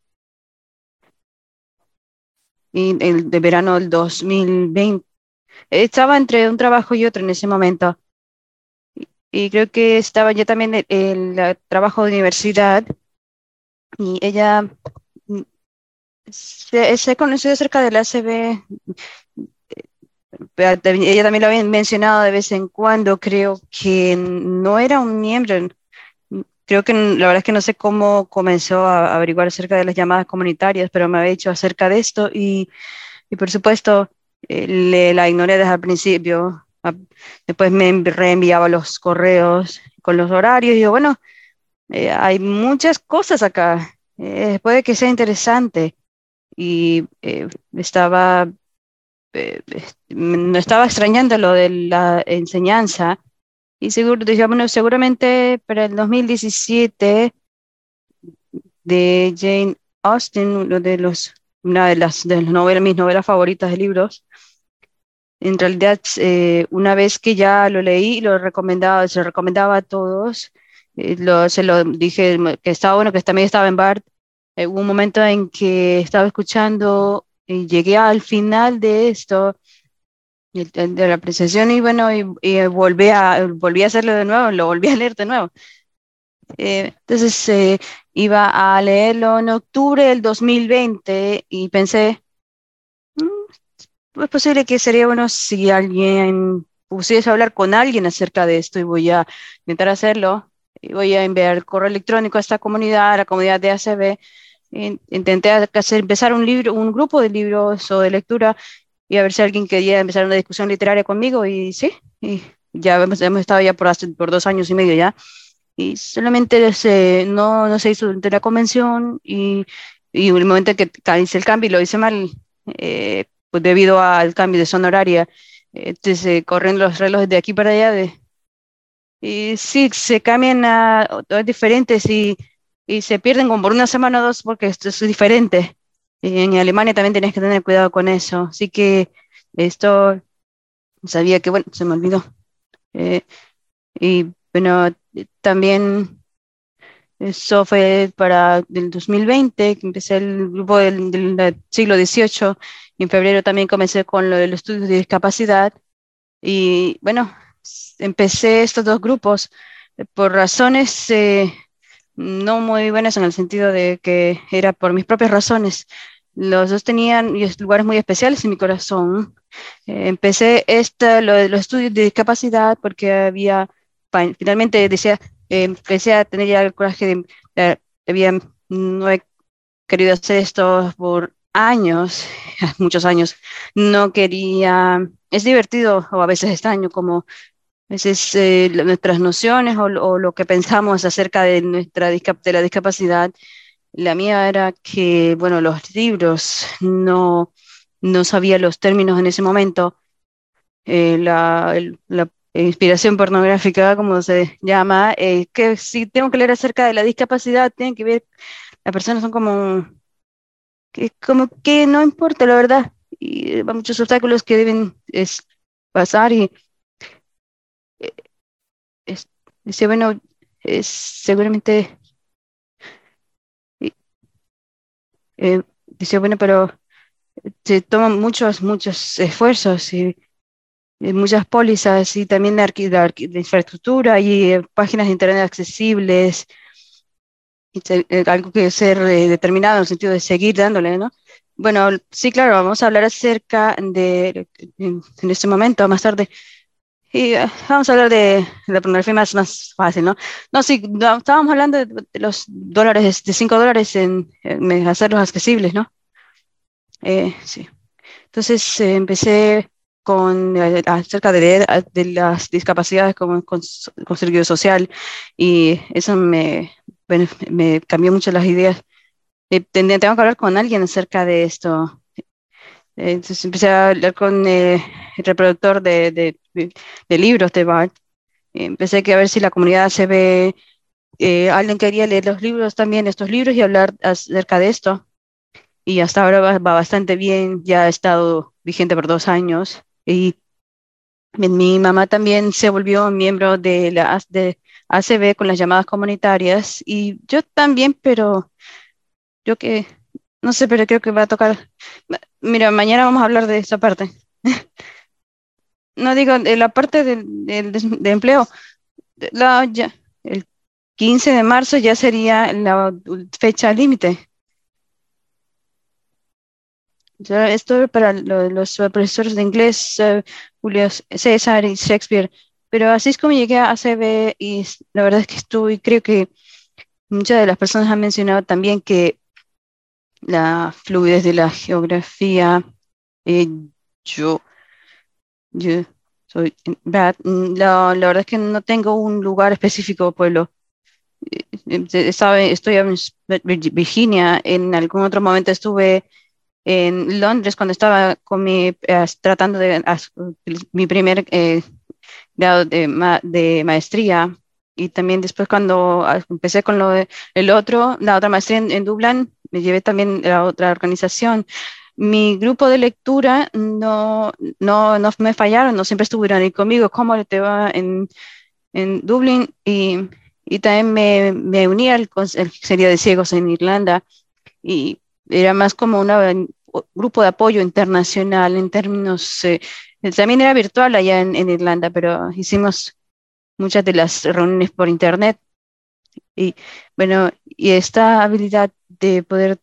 y el de verano del 2020 estaba entre un trabajo y otro en ese momento. Y, creo que estaba yo también en el trabajo de universidad y ella mm, se, se conoció acerca del ACB ella también lo había mencionado de vez en cuando, creo que no era un miembro, creo que la verdad es que no sé cómo comenzó a averiguar acerca de las llamadas comunitarias, pero me había dicho acerca de esto y, y por supuesto eh, le, la ignoré desde el principio. Después me reenviaba los correos con los horarios y digo, bueno, eh, hay muchas cosas acá, eh, puede que sea interesante. Y estaba eh, no estaba extrañando lo de la enseñanza y seguro, bueno, seguramente para el 2017 de Jane Austen, uno de los, una de las de novelas, mis novelas favoritas de libros. En realidad, eh, una vez que ya lo leí, lo recomendaba, se recomendaba a todos. Eh, lo, se lo dije que estaba bueno, que también estaba en BART. hubo un momento en que estaba escuchando y llegué al final de esto, de la apreciación, y bueno, y, volví, a, volví a hacerlo de nuevo, lo volví a leer de nuevo. Eh, entonces, eh, iba a leerlo en octubre del 2020 y pensé, es posible que sería bueno si alguien pusiese a hablar con alguien acerca de esto y voy a intentar hacerlo. Voy a enviar correo electrónico a esta comunidad, a la comunidad de ACB. Intenté hacer, empezar un libro, un grupo de libros o de lectura y a ver si alguien quería empezar una discusión literaria conmigo y sí, y ya hemos, estado ya por, dos años y medio ya y solamente se, no, no se hizo durante la convención y, y el momento en que hice el cambio lo hice mal, eh, pues debido al cambio de zona horaria, entonces eh, corren los relojes de aquí para allá de, y sí, se cambian a, diferentes y, y se pierden como por una semana o dos porque esto es diferente. Y en Alemania también tenés que tener cuidado con eso. Así que esto sabía que, bueno, se me olvidó. Eh, y bueno, también eso fue para el 2020, que empecé el grupo del, del, siglo XVIII, en febrero también comencé con lo de los estudios de discapacidad. Y bueno, empecé estos dos grupos por razones eh, no muy buenas en el sentido de que era por mis propias razones. Los dos tenían lugares muy especiales en mi corazón. Eh, empecé esta, lo de los estudios de discapacidad porque había finalmente decía, eh, empecé a tener ya el coraje de, había, no he querido hacer esto por años, muchos años, no quería, es divertido o a veces extraño como a veces eh, nuestras nociones o, o, lo que pensamos acerca de nuestra de la discapacidad, la mía era que, bueno, los libros no, no sabía los términos en ese momento. Eh, la, la, inspiración pornográfica, como se llama, eh, que si tengo que leer acerca de la discapacidad, tienen que ver, las personas son como, que, como que no importa, la verdad, y hay muchos obstáculos que deben pasar y eh, es, dice, bueno, es, seguramente, eh, dice, bueno, pero se toman muchos, muchos esfuerzos y muchas pólizas y también de infraestructura y eh, páginas de Internet accesibles, y eh, algo que ser eh, determinado en el sentido de seguir dándole, ¿no? Bueno, sí, claro, vamos a hablar acerca de, en, este momento, más tarde, y vamos a hablar de la pornografía más, más fácil, ¿no? No, sí, estábamos hablando de, los dólares, de 5 dólares en, en, hacerlos accesibles, ¿no? sí. Entonces empecé con, eh, acerca de, de las discapacidades como con, con social y eso me, me cambió mucho las ideas. Eh, tengo que hablar con alguien acerca de esto. Entonces empecé a hablar con eh, el reproductor de, de, de, libros de Bart. Empecé a ver si la comunidad se ve, eh, alguien quería leer los libros también, estos libros y hablar acerca de esto. Y hasta ahora va, va bastante bien, ya ha estado vigente por dos años. Y mi mamá también se volvió miembro de la de ACB con las llamadas comunitarias y yo también, pero yo que, no sé, pero creo que va a tocar. Mira, mañana vamos a hablar de esa parte. No digo, de la parte de empleo, la, el 15 de marzo ya sería la fecha límite. Esto para los profesores de inglés, uh, Julio César y Shakespeare, pero así es como llegué a ACB y la verdad es que estoy, creo que muchas de las personas han mencionado también que la fluidez de la geografía, eh, yo, yo soy, la, la, verdad es que no tengo un lugar específico, pueblo. Eh, sabe, estoy en Virginia, en algún otro momento estuve en Londres cuando estaba con mi, eh, tratando de mi primer eh, grado de, de, maestría y también después cuando ah, empecé con lo de, el otro, la otra maestría en, en Dublán, me llevé también a otra organización. Mi grupo de lectura no, no, no me fallaron, no siempre estuvieron ahí conmigo. ¿Cómo te va en, en Dublín? Y, y también me, me uní al Sería de Ciegos en Irlanda y era más como un grupo de apoyo internacional en términos, eh, también era virtual allá en, Irlanda, pero hicimos muchas de las reuniones por internet. Y bueno, y esta habilidad de poder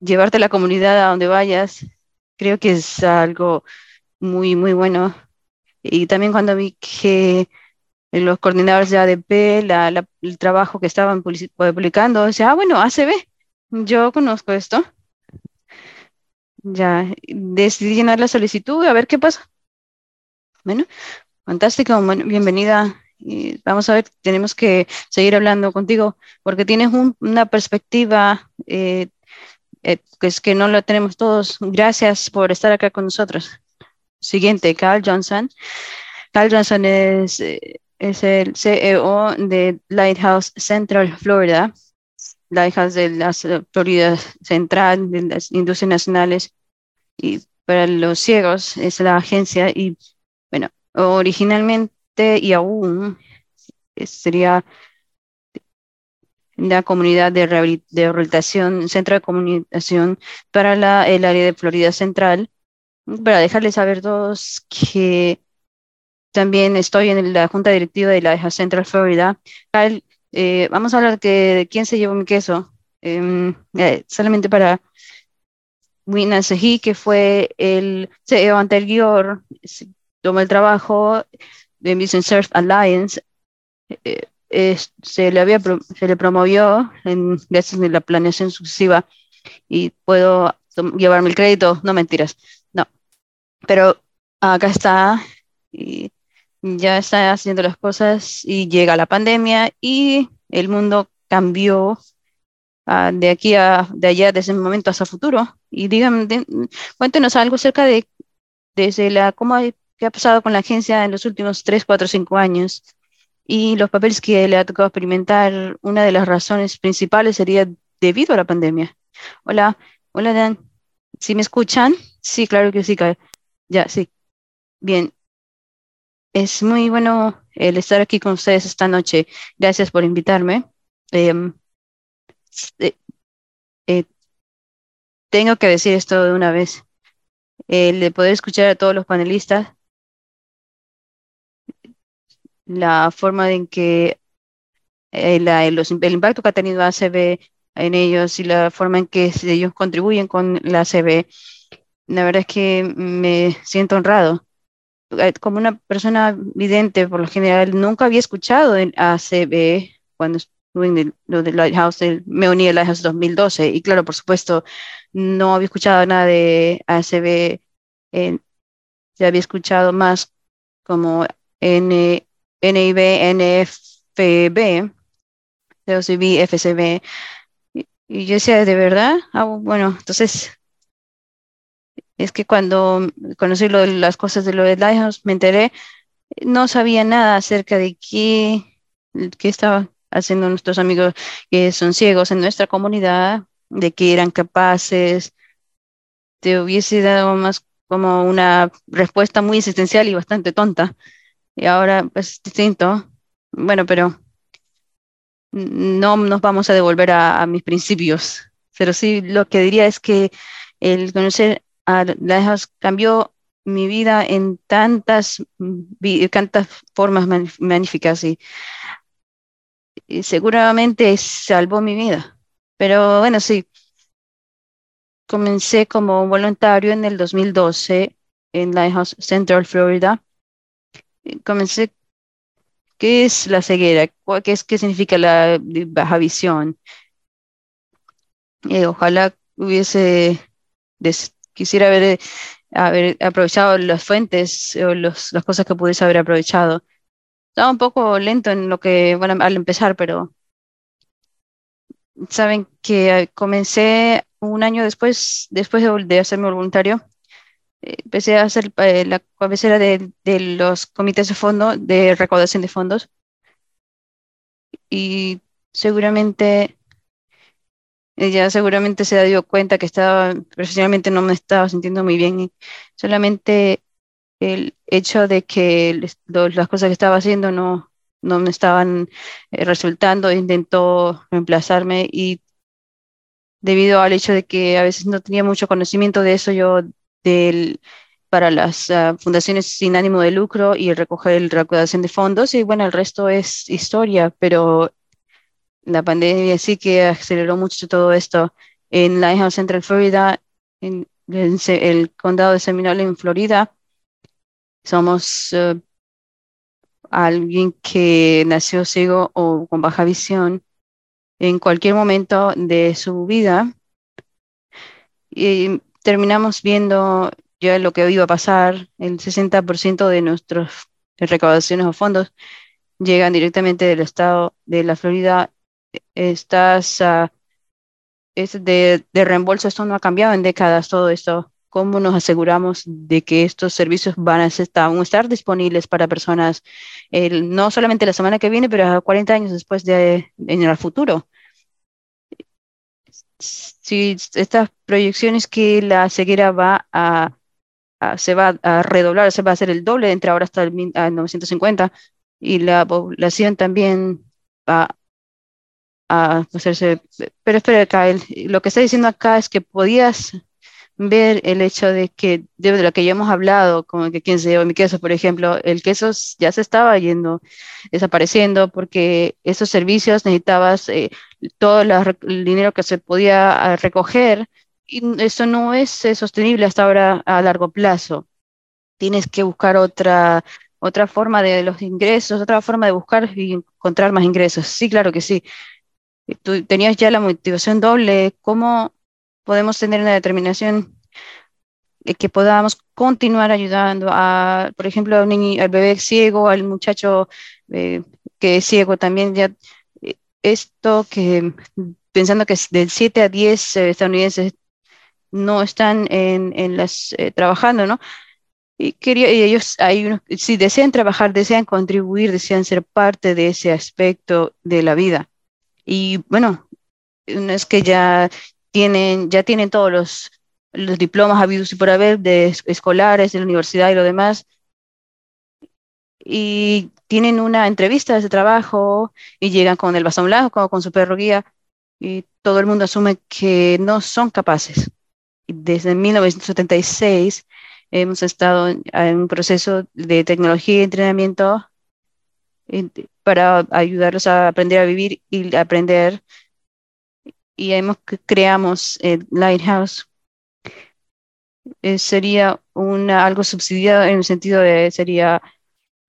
llevarte a la comunidad a donde vayas, creo que es algo muy, muy bueno. Y también cuando vi que los coordinadores de ADP, la, el trabajo que estaban publicando, decía, ah, bueno, ACB, yo conozco esto. Ya decidí llenar la solicitud a ver qué pasa. Bueno, fantástico, bienvenida. Vamos a ver, tenemos que seguir hablando contigo porque tienes una perspectiva eh, eh, que es que no la tenemos todos. Gracias por estar acá con nosotros. Siguiente, Carl Johnson. Carl Johnson es, eh, es el CEO de Lighthouse Central Florida, Lighthouse de la Florida Central, de las Industrias Nacionales, y para los ciegos es la agencia, y bueno, originalmente y aún sería la comunidad de, rehabilitación, centro de comunicación para la, el área de Florida Central, para dejarles saber todos que también estoy en la junta directiva de la Central Florida. Eh, vamos a hablar de, quién se llevó mi queso. Em, eh, solamente para Wina Seji, que fue el CEO anterior, tomó el trabajo de Business Surf Alliance. Eh, se, le había, se le promovió en, gracias a la planeación sucesiva y puedo llevarme el crédito, no mentiras, no. Pero acá está y ya está haciendo las cosas y llega la pandemia y el mundo cambió uh, de aquí a de allá, desde el momento hasta futuro. Y díganme, cuéntenos algo acerca de desde la cómo qué ha pasado con la agencia en los últimos 3, 4, 5 años y los papeles que le ha tocado experimentar, una de las razones principales sería debido a la pandemia. Hola, hola Dan, ¿sí me escuchan? Sí, claro que sí, ya, sí. Bien, es muy bueno el estar aquí con ustedes esta noche. Gracias por invitarme. Em, eh, eh, tengo que decir esto de una vez. El de poder escuchar a todos los panelistas la forma en que eh, el, impacto que ha tenido ACB en ellos y la forma en que ellos contribuyen con la ACB, la verdad es que me siento honrado. Eh, como una persona vidente, por lo general, nunca había escuchado ACB cuando estuve en lo de Lighthouse, me uní al Lighthouse 2012 y claro, por supuesto, no había escuchado nada de ACB, eh, ya había escuchado más como N NIB, NFB, COCB, FCB. Y, y yo decía, ¿de verdad? Ah, bueno, entonces es que cuando conocí lo las cosas de lo de Lighthouse, me enteré, no sabía nada acerca de qué, qué estaban haciendo nuestros amigos que son ciegos en nuestra comunidad, de que eran capaces. Te hubiese dado más como una respuesta muy existencial y bastante tonta y ahora es distinto. Bueno, pero no nos vamos a devolver a, mis principios, pero sí lo que diría es que el conocer a Lighthouse cambió mi vida en tantas, tantas formas magníficas y, y, seguramente salvó mi vida. Pero bueno, sí, comencé como voluntario en el 2012 en Lighthouse Central, Florida comencé, ¿qué es la ceguera? ¿Qué, es, qué significa la baja visión? Eh, ojalá hubiese, quisiera haber, aprovechado las fuentes o los, las cosas que pudiese haber aprovechado. Estaba un poco lento en lo que, bueno, al empezar, pero saben que comencé un año después, después de, de hacerme voluntario, empecé a hacer eh, la cabecera de, de, los comités de fondo, de recaudación de fondos. Y seguramente, ella seguramente se dio cuenta que estaba, profesionalmente no me estaba sintiendo muy bien. Y solamente el hecho de que las cosas que estaba haciendo no, no me estaban eh, resultando, intentó reemplazarme y debido al hecho de que a veces no tenía mucho conocimiento de eso, yo del, para las ah, fundaciones sin ánimo de lucro y recoger la recaudación de fondos y bueno, el resto es historia, pero la pandemia sí que aceleró mucho todo esto. En Lighthouse Central Florida, en, el condado de Seminole en Florida, somos eh, alguien que nació ciego o con baja visión en cualquier momento de su vida. Y terminamos viendo ya lo que iba a pasar, el 60% de nuestras recaudaciones o fondos llegan directamente del estado de la Florida. Estas uh, de, de, reembolso, esto no ha cambiado en décadas, todo esto. ¿Cómo nos aseguramos de que estos servicios van a estar, estar disponibles para personas no solamente la semana que viene, pero 40 años después de, en el futuro? Si estas proyecciones que la ceguera va a, se va a redoblar, se va a hacer el doble entre ahora hasta el 1950 y la población también va a hacerse. Pero espera, Kyle, lo que está diciendo acá es que podías ver el hecho de que de lo que ya hemos hablado, como que quien se lleva mi queso, por ejemplo, el queso ya se estaba yendo, desapareciendo, porque esos servicios necesitabas eh, todo el dinero que se podía ah, recoger, y eso no es sostenible hasta ahora a largo plazo. Tienes que buscar otra otra forma de los ingresos, otra forma de buscar y encontrar más ingresos. Sí, claro que sí. Tú tenías ya la motivación doble. ¿Cómo podemos tener una determinación de que podamos continuar ayudando a, por ejemplo, al, niño, al bebé ciego, al muchacho eh, que es ciego también? Ya, eh, esto que, pensando que del 7 a 10 eh, estadounidenses no están en, en las, trabajando, ¿no? Y, quería, y ellos, hay unos, si desean trabajar, desean contribuir, desean ser parte de ese aspecto de la vida. Y bueno, es que ya tienen, ya tienen todos los, los diplomas habidos y por haber de escolares, de la universidad y lo demás. Y tienen una entrevista de trabajo y llegan con el bastón blanco, con su perro guía, y todo el mundo asume que no son capaces. Desde 1976 Hemos estado en un proceso de tecnología y entrenamiento para ayudarlos a aprender a vivir y aprender. Y hemos, creamos el Lighthouse. Eh, sería una, algo subsidiado en el sentido de sería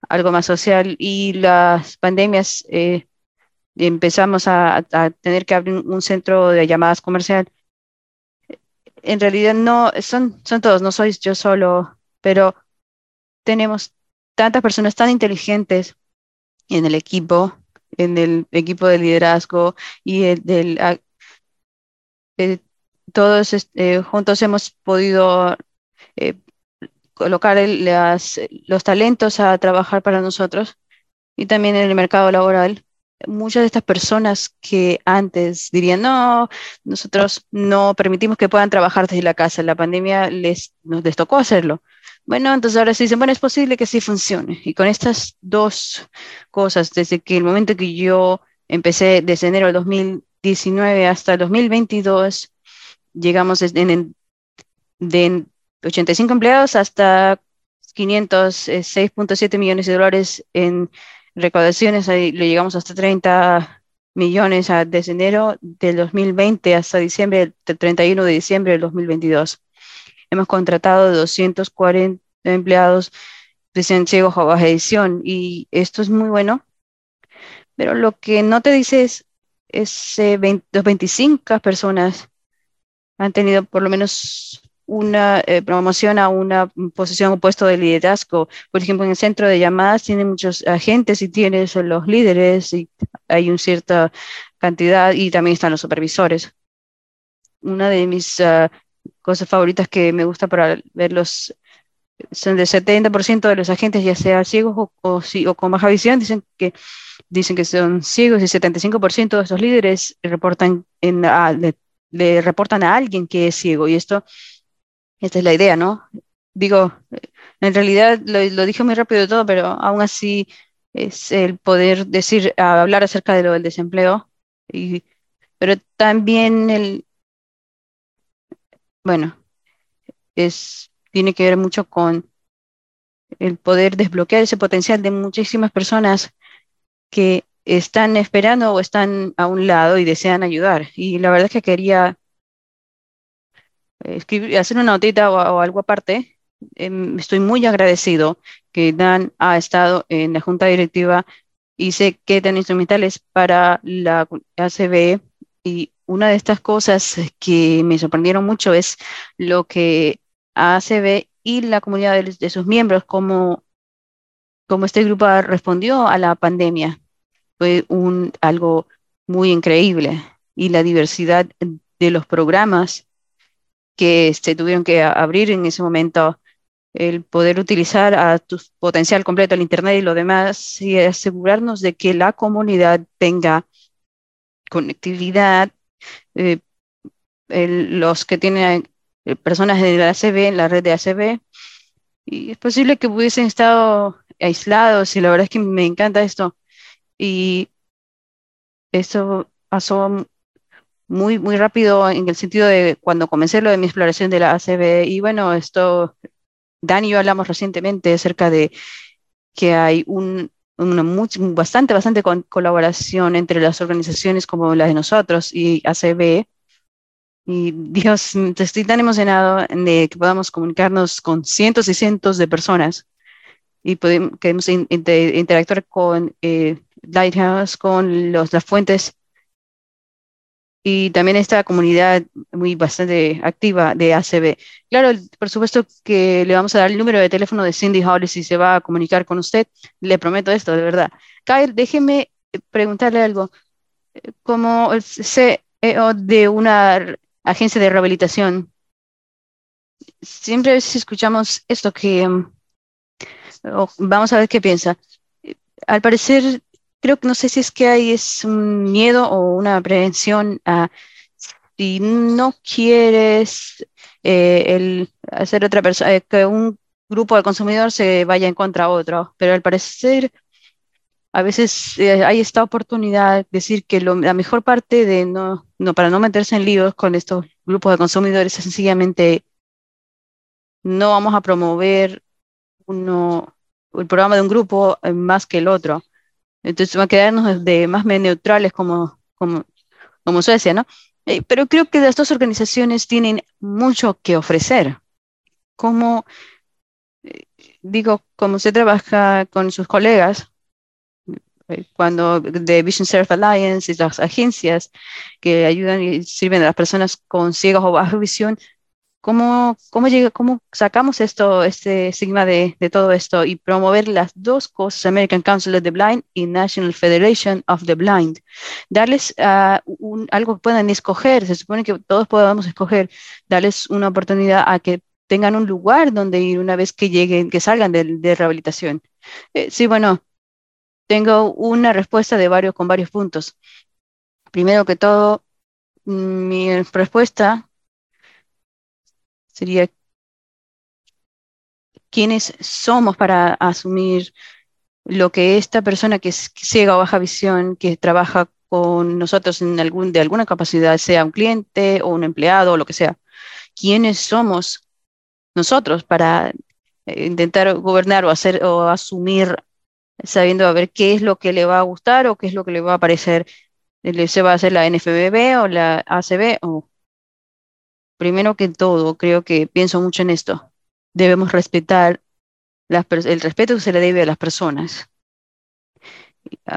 algo más social y las pandemias eh, empezamos a, tener que abrir un centro de llamadas comercial en realidad no, son, son todos, no soy yo solo, pero tenemos tantas personas tan inteligentes en el equipo, en el equipo de liderazgo y el, del, eh, todos este, juntos hemos podido eh, colocar los talentos a trabajar para nosotros y también en el mercado laboral muchas de estas personas que antes dirían, no, nosotros no permitimos que puedan trabajar desde la casa, la pandemia les, nos les tocó hacerlo. Bueno, entonces ahora se dicen, bueno, es posible que sí funcione. Y con estas dos cosas, desde que el momento que yo empecé desde enero del 2019 hasta el 2022, llegamos en, de 85 empleados hasta 506.7 millones de dólares en recaudaciones, ahí le llegamos hasta 30 millones desde enero del 2020 hasta diciembre, del 31 de diciembre del 2022. Hemos contratado 240 empleados de ciegos a baja edición y esto es muy bueno, pero lo que no te dice es, es eh, los 25 personas han tenido por lo menos una eh, promoción a una posición o puesto de liderazgo. Por ejemplo, en el centro de llamadas tiene muchos agentes y tienes los líderes y hay una cierta cantidad y también están los supervisores. Una de mis ah, cosas favoritas que me gusta para verlos son del 70% de los agentes, ya sea ciegos o, con baja visión, dicen que, dicen que son ciegos y 75% de esos líderes reportan, en, le reportan a alguien que es ciego. Y esto esta es la idea, ¿no? Digo, en realidad lo, dije muy rápido todo, pero aún así es el poder decir, hablar acerca de lo del desempleo, y, pero también el, bueno, es, tiene que ver mucho con el poder desbloquear ese potencial de muchísimas personas que están esperando o están a un lado y desean ayudar. Y la verdad es que quería escribir, hacer una notita o, algo aparte. Em, estoy muy agradecido que Dan ha estado en la junta directiva y sé que dan instrumentales para la ACB y una de estas cosas que me sorprendieron mucho es lo que ACB y la comunidad de, sus miembros, como, como este grupo respondió a la pandemia. Fue un, algo muy increíble y la diversidad de los programas que se tuvieron que abrir en ese momento, el poder utilizar a tu potencial completo el Internet y lo demás y asegurarnos de que la comunidad tenga conectividad, eh, los que tienen eh, personas de la ACB, en la red de ACB, y es posible que hubiesen estado aislados y la verdad es que me encanta esto. Y eso pasó muy, muy rápido en el sentido de cuando comencé lo de mi exploración de la ACB. Y bueno, esto, Dani y yo hablamos recientemente acerca de que hay un, una bastante, bastante colaboración entre las organizaciones como la de nosotros y ACB. Y Dios, estoy tan emocionado de que podamos comunicarnos con cientos y cientos de personas y podemos, interactuar con eh, Lighthouse, con los, las fuentes y también esta comunidad muy bastante activa de ACB. Claro, por supuesto que le vamos a dar el número de teléfono de Cindy Hollis y se va a comunicar con usted. Le prometo esto, de verdad. Kyle, déjeme preguntarle algo. Como CEO de una agencia de rehabilitación, siempre a veces escuchamos esto que mm, vamos a ver qué piensa. Al parecer creo que no sé si es que hay es un miedo o una prevención a si no quieres eh, el hacer otra persona, eh, que un grupo de consumidor se vaya en contra de otro, pero al parecer a veces eh, hay esta oportunidad de decir que la mejor parte de no, no, para no meterse en líos con estos grupos de consumidores es sencillamente no vamos a promover uno, el programa de un grupo más que el otro. Entonces va a quedarnos de más neutrales como, como, como Suecia, ¿no? Eh, pero creo que las dos organizaciones tienen mucho que ofrecer. Como, eh, digo, como se trabaja con sus colegas, eh, cuando de Vision Surf Alliance y las agencias que ayudan y sirven a las personas con ciegas o baja visión, ¿Cómo, cómo, llega, cómo sacamos esto, este sigma de, de, todo esto y promover las dos cosas, American Council of the Blind y National Federation of the Blind? Darles uh, un, algo que puedan escoger, se supone que todos podamos escoger, darles una oportunidad a que tengan un lugar donde ir una vez que lleguen, que salgan de, de rehabilitación. Eh, sí, bueno, tengo una respuesta de varios, con varios puntos. Primero que todo, mi respuesta sería quiénes somos para asumir lo que esta persona que es ciega o baja visión, que trabaja con nosotros en algún, de alguna capacidad, sea un cliente o un empleado o lo que sea, quiénes somos nosotros para eh, intentar gobernar o hacer o asumir sabiendo a ver qué es lo que le va a gustar o qué es lo que le va a parecer. ¿Se va a hacer la NFBB o la ACB o primero que todo, creo que pienso mucho en esto. Debemos respetar, el respeto que se le debe a las personas.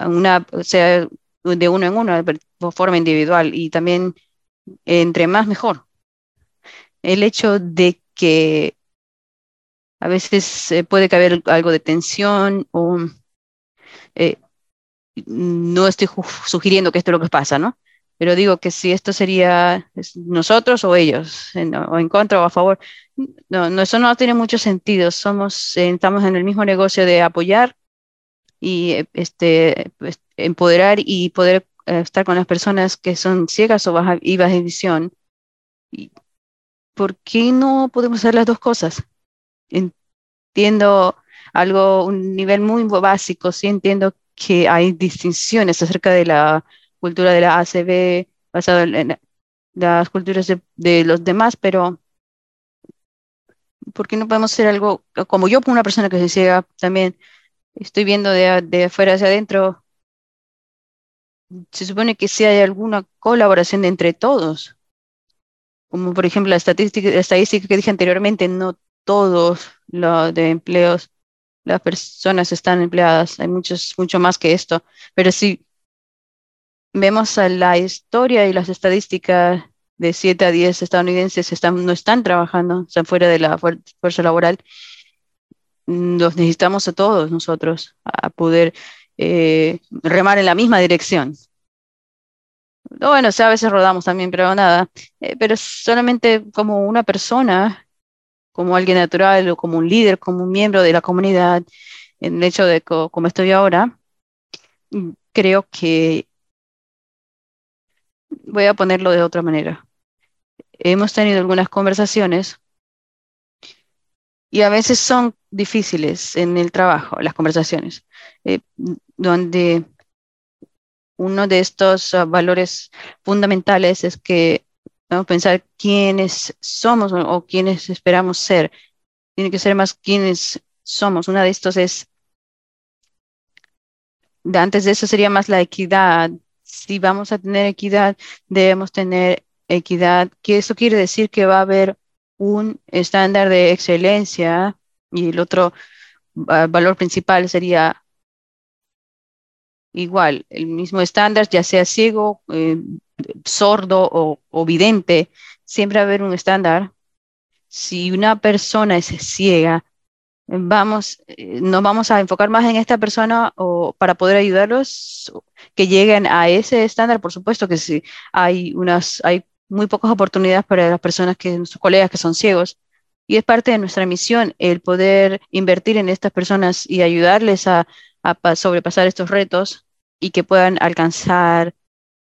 una, o sea, de uno en uno, de forma individual y también entre más mejor. El hecho de que a veces puede caber algo de tensión o eh, no estoy sugiriendo que esto es lo que pasa, ¿no? Pero digo que si esto sería nosotros o ellos, o en contra o a favor, no, eso no tiene mucho sentido. Somos, eh, estamos en el mismo negocio de apoyar y este, pues, empoderar y poder eh, estar con las personas que son ciegas o baja, y visión. ¿Por qué no podemos hacer las dos cosas? Entiendo algo, un nivel muy básico, sí entiendo que hay distinciones acerca de la cultura de la ACB, basado en, las culturas de, los demás, pero ¿por qué no podemos hacer algo como yo, una persona que se ciega también? Estoy viendo de, afuera hacia adentro. Se supone que si hay alguna colaboración entre todos, como por ejemplo la estadística, estadística que dije anteriormente, no todos los de empleos, las personas están empleadas, hay muchos, mucho más que esto, pero si vemos a la historia y las estadísticas de 7 a 10 estadounidenses están, no están trabajando, están fuera de la fuerza laboral, los necesitamos a todos nosotros a poder eh, remar en la misma dirección. Bueno, a veces rodamos también, pero nada, eh, pero solamente como una persona, como alguien natural o como un líder, como un miembro de la comunidad, en el hecho de como estoy ahora, creo que voy a ponerlo de otra manera. Hemos tenido algunas conversaciones y a veces son difíciles en el trabajo, las conversaciones, eh, donde uno de estos ah, valores fundamentales es que a pensar quiénes somos o, quiénes esperamos ser. Tiene que ser más quiénes somos. Una de estos es, antes de eso sería más la equidad. Si vamos a tener equidad, debemos tener equidad, que eso quiere decir que va a haber un estándar de excelencia y el otro valor principal sería igual, el mismo estándar, ya sea ciego, eh, sordo o, vidente, siempre va a haber un estándar. Si una persona es ciega, vamos, eh, nos vamos a enfocar más en esta persona o para poder ayudarlos que lleguen a ese estándar. Por supuesto que sí, hay unas, hay muy pocas oportunidades para las personas que, nuestros colegas que son ciegos. Y es parte de nuestra misión el poder invertir en estas personas y ayudarles a, a sobrepasar estos retos y que puedan alcanzar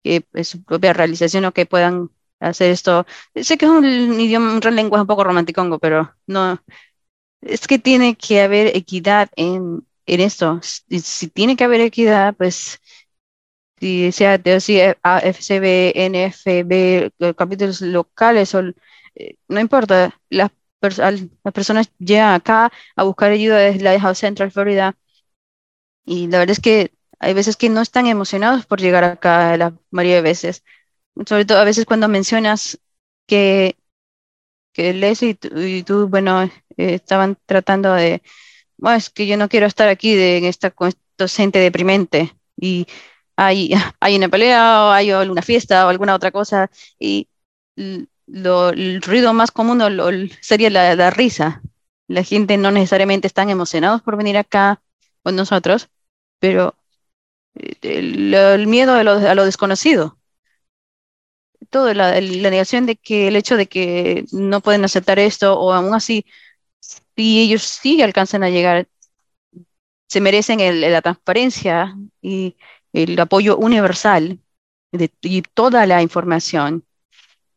eh, su propia realización o que puedan hacer esto. Sé que es un idioma, un lenguaje un poco romántico, pero no, es que tiene que haber equidad en, en esto. Si, si tiene que haber equidad, pues si sea de si AFCB, NFB, capítulos locales, o, eh, no importa, las, las personas llegan acá a buscar ayuda desde la House Central Florida y la verdad es que hay veces que no están emocionados por llegar acá, la mayoría de veces. Sobre todo a veces cuando mencionas que, que Leslie y tú, bueno, eh, estaban tratando de, bueno, es que yo no quiero estar aquí de, en esta, con gente deprimente y hay, hay una pelea o hay alguna fiesta o alguna otra cosa y el ruido más común sería la, la, risa. La gente no necesariamente están emocionados por venir acá con nosotros, pero el, miedo a lo, desconocido. Todo, la, negación de que el hecho de que no pueden aceptar esto o aún así, si ellos sí alcanzan a llegar, se merecen la transparencia y el apoyo universal de, y toda la información.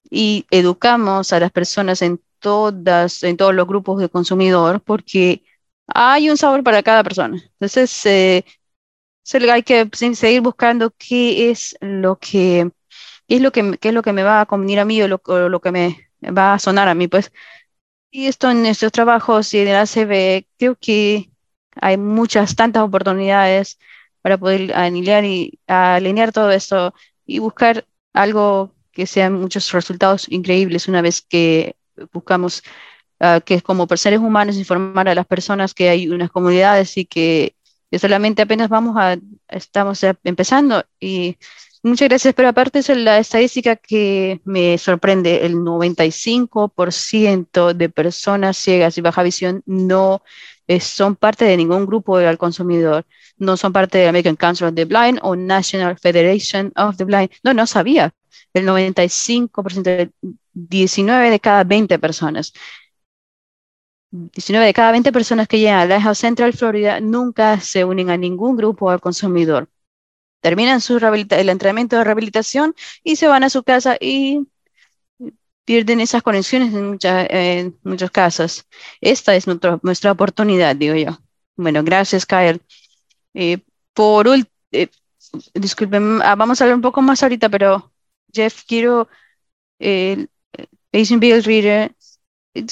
Y educamos a las personas en todas, en todos los grupos de consumidor, porque hay un sabor para cada persona. Entonces, eh, hay que seguir buscando qué es lo que, es lo que, qué es lo que me va a convenir a mí o lo, lo que me va a sonar a mí, pues. Y esto en nuestros trabajos y en el ACB, creo que hay muchas, tantas oportunidades para poder alinear y alinear todo esto y buscar algo que sean muchos resultados increíbles una vez que buscamos uh, que como seres humanos informar a las personas que hay unas comunidades y que que solamente apenas vamos a, estamos empezando. Y muchas gracias, pero aparte es la estadística que me sorprende, el 95% de personas ciegas y baja visión no son parte de ningún grupo al consumidor, no son parte de American Council of the Blind o National Federation of the Blind, no, no sabía, el 95%, 19 de cada 20 personas. 19 de cada 20 personas que llegan a Lighthouse Central Florida nunca se unen a ningún grupo al consumidor. Terminan su el entrenamiento de rehabilitación y se van a su casa y pierden esas conexiones en, en muchos casos. Esta es nuestra oportunidad, digo yo. Bueno, gracias, Kyle. Eh, por último, eh, disculpen, ah, vamos a hablar un poco más ahorita, pero Jeff, quiero, eh, Asian Bill Reader,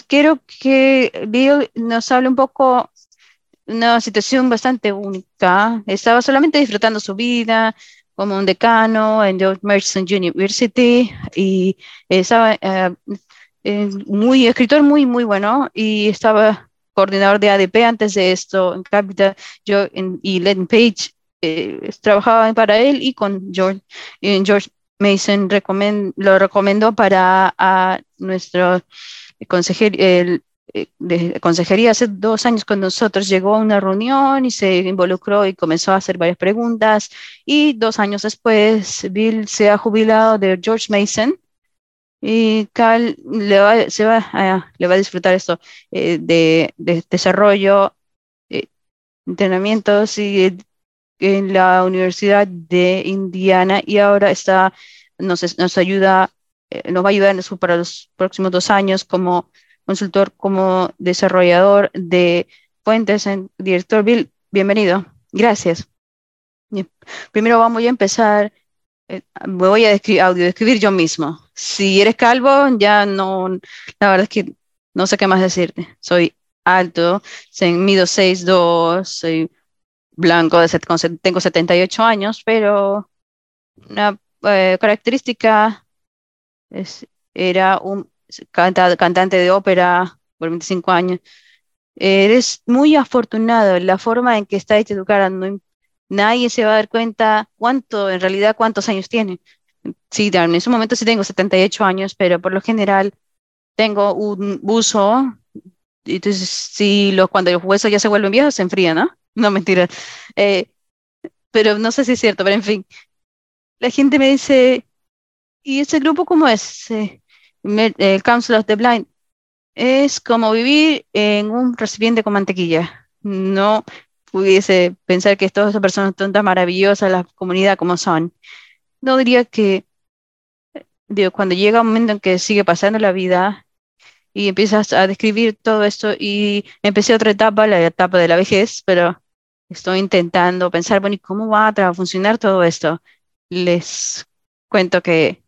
quiero que Bill nos hable un poco una situación bastante única. Estaba solamente disfrutando su vida, como un decano en George Mason University y estaba eh, eh, muy escritor muy muy bueno y estaba coordinador de ADP antes de esto en Capital yo y Len Page eh, trabajaba para él y con George, George Mason lo recomendó para a nuestro el, de consejería hace dos años con nosotros, llegó a una reunión y se involucró y comenzó a hacer varias preguntas. Y dos años después, Bill se ha jubilado de George Mason y Cal le va, se va, a, le va a disfrutar esto eh, de, desarrollo, eh, entrenamientos y en la Universidad de Indiana y ahora está, nos, nos ayuda, eh, nos va a ayudar para los próximos dos años como consultor como desarrollador de fuentes en Director Bill. Bienvenido. Gracias. Primero vamos a empezar. Eh, me voy a describir, audio describir yo mismo. Si eres calvo, ya no, la verdad es que no sé qué más decirte. Soy alto, mido 6'2, soy blanco, tengo 78 años, pero una eh, característica es, era un cantante de ópera por 25 años. Eres muy afortunado. La forma en que está hecha tu cara, no, nadie se va a dar cuenta cuánto, en realidad, cuántos años tiene. Sí, en ese momento sí tengo 78 años, pero por lo general tengo un buzo. Entonces, sí, los, cuando los huesos ya se vuelven viejos, se enfrían, ¿no? No, mentira. Eh, pero no sé si es cierto, pero en fin. La gente me dice, ¿y ese grupo cómo es? Eh, el Council of the Blind, es como vivir en un recipiente con mantequilla. No pudiese pensar que todas esas personas son tan maravillosas, la comunidad como son. No diría que, digo, cuando llega un momento en que sigue pasando la vida y empiezas a describir todo esto y empecé otra etapa, la etapa de la vejez, pero estoy intentando pensar, bueno, ¿y cómo va a funcionar todo esto? Les cuento que,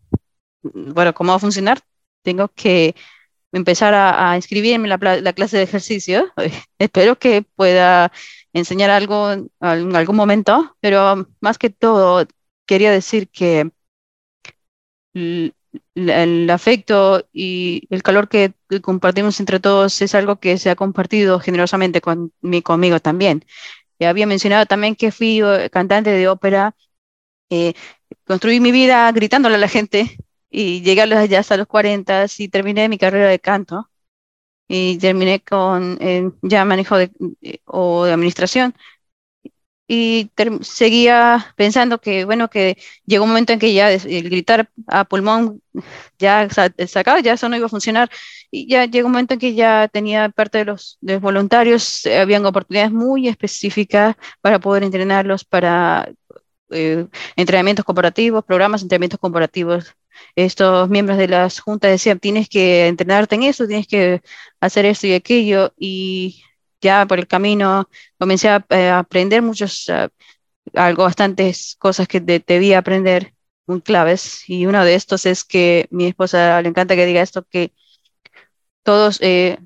bueno, ¿cómo va a funcionar? tengo que empezar a, inscribirme en la, clase de ejercicio. Espero que pueda enseñar algo en algún momento, pero más que todo quería decir que el, afecto y el calor que compartimos entre todos es algo que se ha compartido generosamente con, conmigo también. Ya había mencionado también que fui eh, cantante de ópera, eh, construí mi vida gritándole a la gente y llegué a los, ya hasta los 40 y terminé mi carrera de canto y terminé con eh, ya manejo de, eh, o de administración. Y seguía pensando que bueno que llegó un momento en que ya el gritar a pulmón ya sacado ya eso no iba a funcionar. Y ya llegó un momento en que ya tenía parte de los, de los voluntarios habían oportunidades muy específicas para poder entrenarlos para eh, entrenamientos corporativos, programas de entrenamientos corporativos. Estos miembros de las juntas decían, tienes que entrenarte en eso, tienes que hacer esto y aquello, y ya por el camino comencé a, eh, aprender muchos, uh, algo, bastantes cosas que debía aprender, muy claves, y uno de estos es que mi esposa le encanta que diga esto, que todos, eh,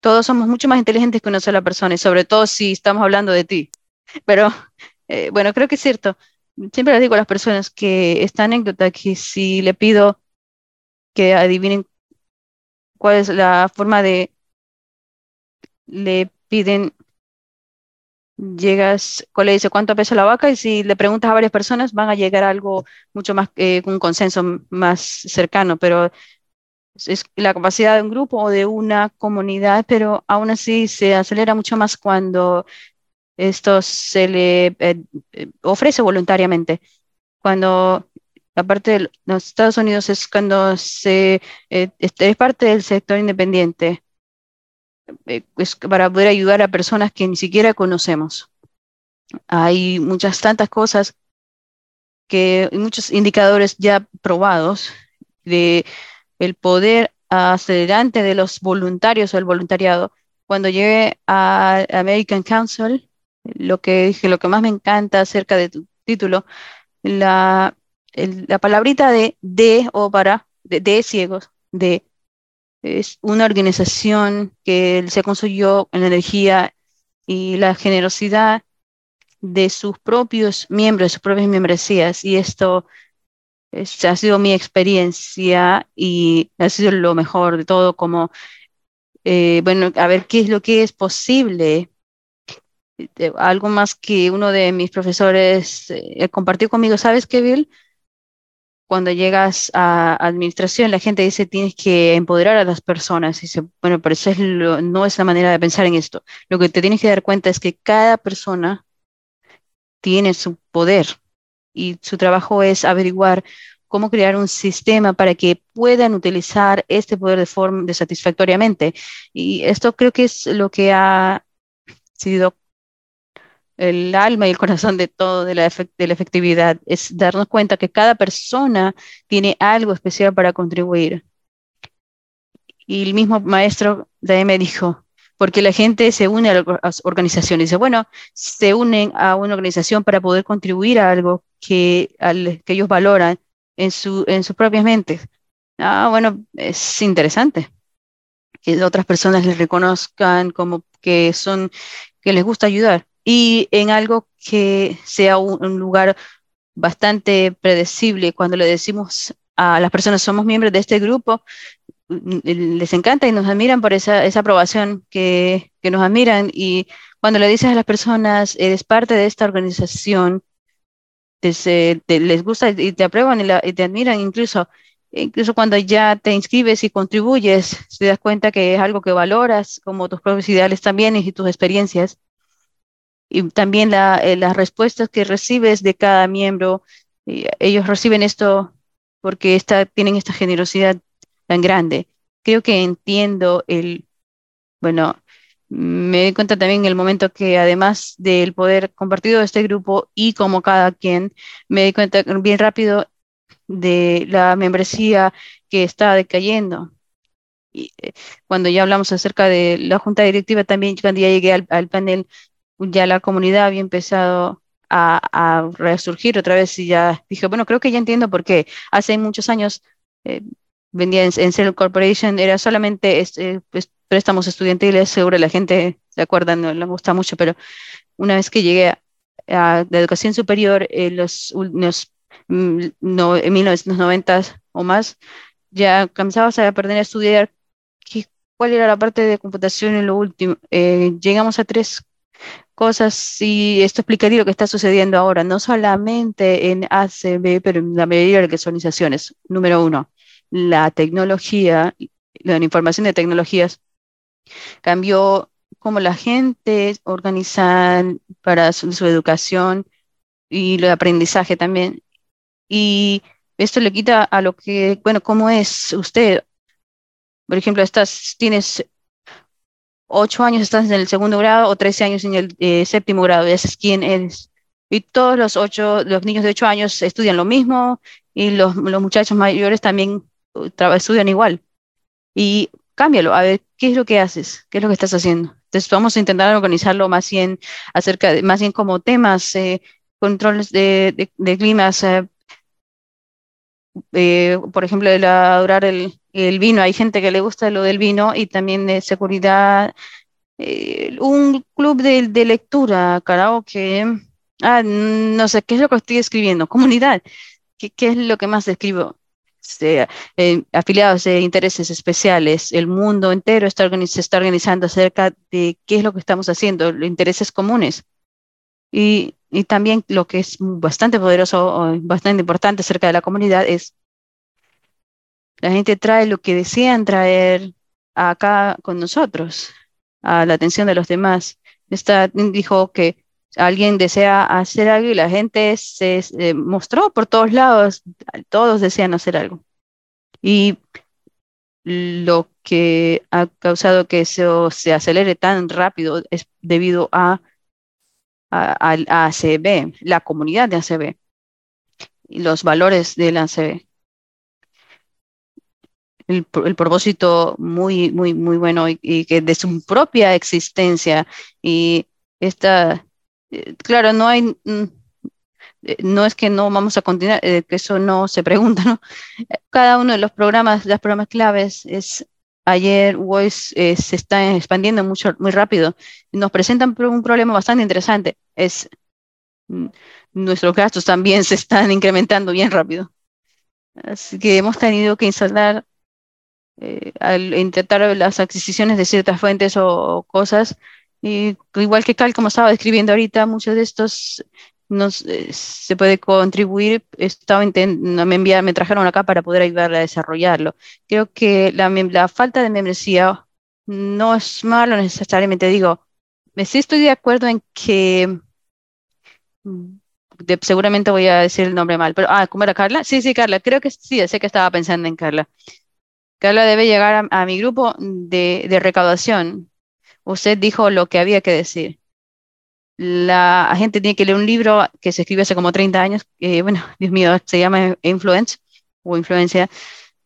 todos somos mucho más inteligentes que una sola persona, y sobre todo si estamos hablando de ti. Pero bueno, creo que es cierto siempre les digo a las personas que esta anécdota que si le pido que adivinen cuál es la forma de le piden llegas, cuál le dice cuánto pesa la vaca y si le preguntas a varias personas van a llegar a algo mucho más, eh, un consenso más cercano, pero es la capacidad de un grupo o de una comunidad, pero aún así se acelera mucho más cuando esto se le eh, eh, ofrece voluntariamente. Cuando, aparte de los Estados Unidos, es cuando se eh, es parte del sector independiente, es para poder ayudar a personas que ni siquiera conocemos. Hay muchas tantas cosas que muchos indicadores ya probados de el poder acelerante de los voluntarios o el voluntariado. Cuando llegué a American Council, lo que dije, lo que más me encanta acerca de tu título, la, la palabrita de de o para, de, ciegos, de es una organización que se construyó en la energía y la generosidad de sus propios miembros, de sus propias membresías. Y esto ha sido mi experiencia y ha sido lo mejor de todo, como, eh, bueno, a ver qué es lo que es posible. Algo más que uno de mis profesores eh, compartió conmigo, ¿sabes qué, Bill? cuando llegas a administración, la gente dice tienes que empoderar a las personas. Y dice, bueno, pero eso es no es la manera de pensar en esto. Lo que te tienes que dar cuenta es que cada persona tiene su poder y su trabajo es averiguar cómo crear un sistema para que puedan utilizar este poder de forma de satisfactoriamente. Y esto creo que es lo que ha sido el alma y el corazón de todo de la, de la efectividad, es darnos cuenta que cada persona tiene algo especial para contribuir. Y el mismo maestro de me dijo, porque la gente se une a las organizaciones. Dice, bueno, se unen a una organización para poder contribuir a algo que, que ellos valoran en, su, en sus propias mentes. Ah, bueno, es interesante que otras personas les reconozcan como que son, que les gusta ayudar y en algo que sea un, lugar bastante predecible. Cuando le decimos a las personas somos miembros de este grupo, les encanta y nos admiran por esa, esa aprobación que, que, nos admiran. Y cuando le dices a las personas, eres parte de esta organización, les gusta y te aprueban y, te admiran incluso. Incluso cuando ya te inscribes y contribuyes, te das cuenta que es algo que valoras, como tus propios ideales también y tus experiencias y también eh, las respuestas que recibes de cada miembro. ellos reciben esto porque tienen esta generosidad tan grande. Creo que entiendo el, bueno, me doy cuenta también en el momento que además del poder compartido de este grupo y como cada quien, me doy cuenta bien rápido de la membresía que está decayendo. Y, eh, cuando ya hablamos acerca de la junta directiva, también cuando ya llegué al panel, ya la comunidad había empezado a, resurgir otra vez y ya dije, bueno, creo que ya entiendo por qué. Hace muchos años eh, vendía en, en Corporation, era solamente este, pues, préstamos estudiantiles, seguro la gente se acuerda, no le gusta mucho, pero una vez que llegué a, la educación superior en los, mm, no, en 1990 o más, ya comenzabas a aprender a estudiar cuál era la parte de computación en lo último. Eh, llegamos a tres cosas y esto explicaría lo que está sucediendo ahora, no solamente en ACB, pero en la mayoría de las organizaciones. Número uno, la tecnología, la información de tecnologías cambió cómo la gente organiza para su, educación y el aprendizaje también. Y esto le quita a lo que, bueno, ¿cómo es usted? Por ejemplo, estás, tienes ocho años estás en el segundo grado o trece años en el eh, séptimo grado, ya sabes quién eres. Y todos los ocho, los niños de ocho años estudian lo mismo y los, los muchachos mayores también uh, estudian igual. Y cámbialo, a ver, ¿qué es lo que haces? ¿Qué es lo que estás haciendo? Entonces vamos a intentar organizarlo más bien acerca de, más bien como temas, eh, controles de, de, climas, eh, por ejemplo, el adorar el, el vino. Hay gente que le gusta lo del vino y también de seguridad. Eh, un club de, de, lectura, karaoke. Ah, no sé, ¿qué es lo que estoy escribiendo? Comunidad. ¿Qué, qué es lo que más escribo? Este, eh, afiliados de intereses especiales, el mundo entero está se está organizando acerca de qué es lo que estamos haciendo, los intereses comunes. Y, y también lo que es bastante poderoso, bastante importante acerca de la comunidad es la gente trae lo que desean traer acá con nosotros, a la atención de los demás. Esta dijo que alguien desea hacer algo y la gente se mostró por todos lados, todos desean hacer algo. Y lo que ha causado que eso se acelere tan rápido es debido a, a, ACB, la comunidad de ACB y los valores de la ACB el, propósito muy, muy, muy bueno y, que de su propia existencia. Y esta, eh, claro, no hay, mm, eh, no es que no vamos a continuar, eh, que eso no se pregunta, ¿no? Cada uno de los programas, las programas claves es ayer Voice se está expandiendo mucho, muy rápido. Nos presentan un problema bastante interesante. Es nuestros gastos también se están incrementando bien rápido. Así que hemos tenido que instalar, eh, al intentar las adquisiciones de ciertas fuentes o, cosas, y igual que Cal, como estaba describiendo ahorita, muchos de estos nos, eh, se puede contribuir. Estaba me, enviaron, me trajeron acá para poder ayudarle a desarrollarlo. Creo que la, la falta de membresía no es malo necesariamente. Digo, sí estoy de acuerdo en que mm, seguramente voy a decir el nombre mal, pero, ah, ¿cómo era Carla? Sí, sí, Carla, creo que sí, sé que estaba pensando en Carla. Carla debe llegar a, mi grupo de, de, recaudación. Usted dijo lo que había que decir. La gente tiene que leer un libro que se escribió hace como 30 años, bueno, Dios mío, se llama Influence o Influencia.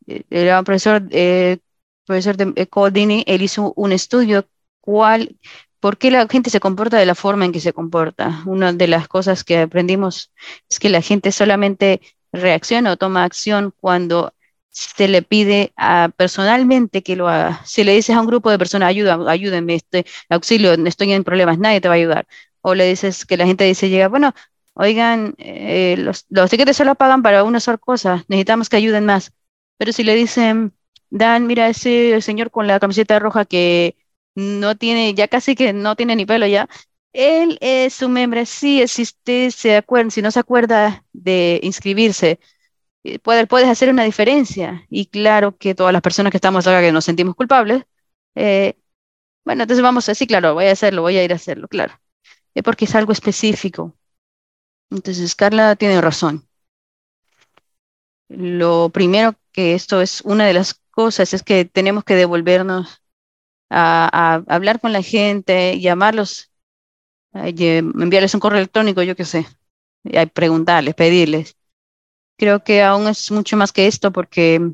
Eh, era un profesor, eh, profesor de Codini, él hizo un estudio cuál ¿Por qué la gente se comporta de la forma en que se comporta? Una de las cosas que aprendimos es que la gente solamente reacciona o toma acción cuando se le pide personalmente que lo haga. Si le dices a un grupo de personas, ayuda, ayúdenme, este, auxilio, estoy en problemas, nadie te va a ayudar. O le dices que la gente dice, llega, bueno, oigan, eh, los, los tickets solo pagan para una sola cosa, necesitamos que ayuden más. Pero si le dicen, Dan, mira ese señor con la camiseta roja que no tiene, ya casi que no tiene ni pelo ya. Él es un membresía, si usted se acuerda, si no se acuerda de inscribirse, eh, puede, puedes hacer una diferencia. Y claro que todas las personas que estamos acá que nos sentimos culpables, eh, bueno, entonces vamos a decir, claro, voy a hacerlo, voy a ir a hacerlo, claro. Es porque es algo específico. Entonces, Carla tiene razón. Lo primero que esto es una de las cosas es que tenemos que devolvernos a, hablar con la gente, llamarlos, enviarles un correo electrónico, yo qué sé, y preguntarles, pedirles. Creo que aún es mucho más que esto porque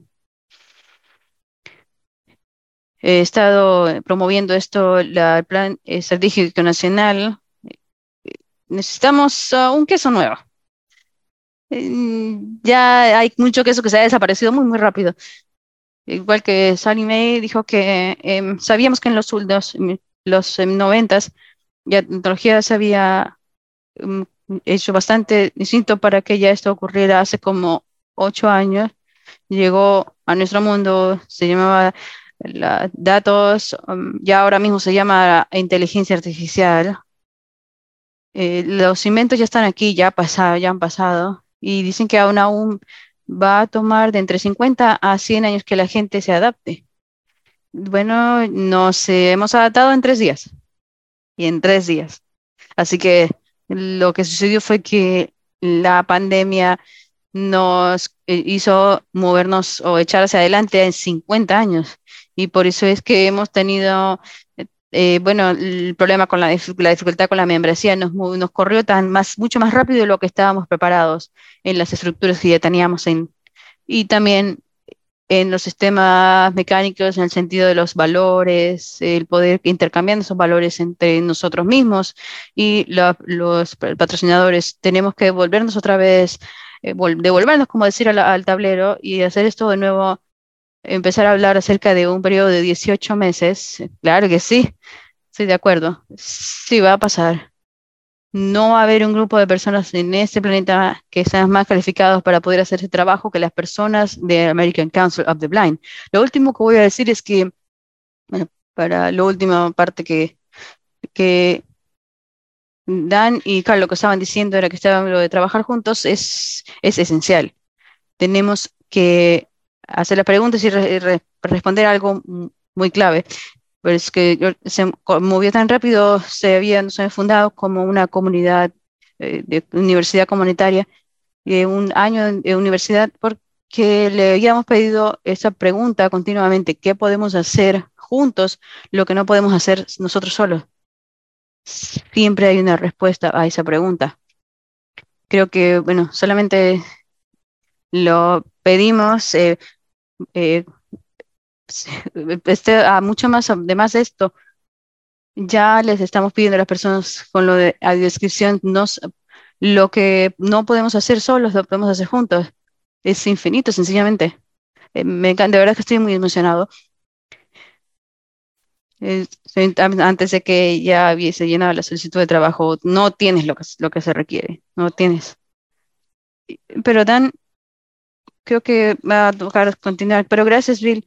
he estado promoviendo esto, el plan estratégico nacional. Necesitamos uh, un queso nuevo. Ya hay mucho queso que se ha desaparecido muy, muy rápido igual que Sally May dijo que em, sabíamos que en los, los, los em, noventas ya la tecnología se había em, hecho bastante distinto para que ya esto ocurriera hace como ocho años. Llegó a nuestro mundo, se llamaba la, datos, ya ahora mismo se llama inteligencia artificial. Eh, los inventos ya están aquí, ya, pasado, ya han pasado, y dicen que aún aún va a tomar de entre 50 a 100 años que la gente se adapte. Bueno, nos hemos adaptado en tres días. Y en tres días. Así que lo que sucedió fue que la pandemia nos eh, hizo movernos o echar hacia adelante en 50 años. Y por eso es que hemos tenido, eh, bueno, el problema con la, dificultad con la membresía nos, nos corrió tan más, mucho más rápido de lo que estábamos preparados en las estructuras que ya teníamos en, y también en los sistemas mecánicos en el sentido de los valores, el poder intercambiar esos valores entre nosotros mismos y los patrocinadores. Tenemos que volvernos otra vez, eh, devolvernos, como decir, al, tablero y hacer esto de nuevo, empezar a hablar acerca de un periodo de 18 meses. Claro que sí, estoy de acuerdo. Sí va a pasar no va a haber un grupo de personas en este planeta que sean más calificados para poder hacer ese trabajo que las personas de American Council of the Blind. Lo último que voy a decir es que, para la última parte que, que Dan y Carlos estaban diciendo era que estaban lo de trabajar juntos es, es esencial. Tenemos que hacer las preguntas y responder algo muy clave pero es que se movió tan rápido, se había, fundado como una comunidad eh, de universidad comunitaria, y un año de universidad, porque le habíamos pedido esa pregunta continuamente, ¿qué podemos hacer juntos lo que no podemos hacer nosotros solos? Siempre hay una respuesta a esa pregunta. Creo que, bueno, solamente lo pedimos eh, eh, este, a mucho más, además de esto, ya les estamos pidiendo a las personas con lo de audiodescripción, nos, lo que no podemos hacer solos, lo podemos hacer juntos. Es infinito, sencillamente. Eh, me encanta, de verdad que estoy muy emocionado. antes de que ya hubiese llenado la solicitud de trabajo, no tienes lo que, lo que se requiere, no tienes. Pero Dan, creo que va a tocar continuar, pero gracias Bill.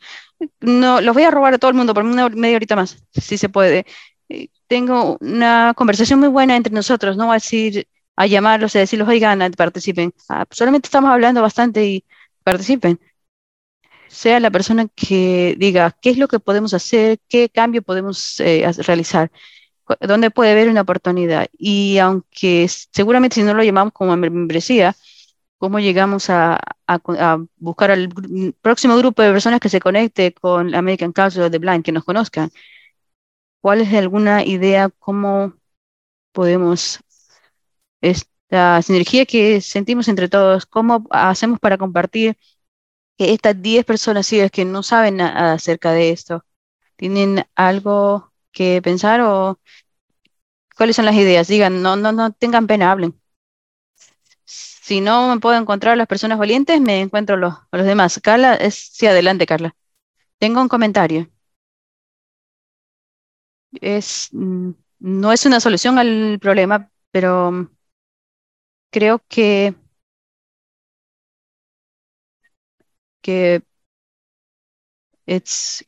No, los voy a robar a todo el mundo por una media horita más, si se puede. Eh, tengo una conversación muy buena entre nosotros, no voy a decir a llamarlos a decirlos, oigan, participen. Ah, solamente estamos hablando bastante y participen sea la persona que diga qué es lo que podemos hacer, qué cambio podemos eh, realizar, dónde puede haber una oportunidad. Y aunque seguramente si no lo llamamos como membresía, ¿cómo llegamos a, buscar al próximo grupo de personas que se conecte con American Council of the Blind, que nos conozcan? ¿Cuál es alguna idea cómo podemos esta sinergia que sentimos entre todos, cómo hacemos para compartir que estas 10 personas ciegas que no saben nada acerca de esto, ¿tienen algo que pensar o cuáles son las ideas? Digan, no, no, no tengan pena, hablen. Si no me puedo encontrar las personas valientes, me encuentro los, los demás. Carla, es, sí, adelante, Carla. Tengo un comentario. Es, mm, no es una solución al problema, pero creo que que es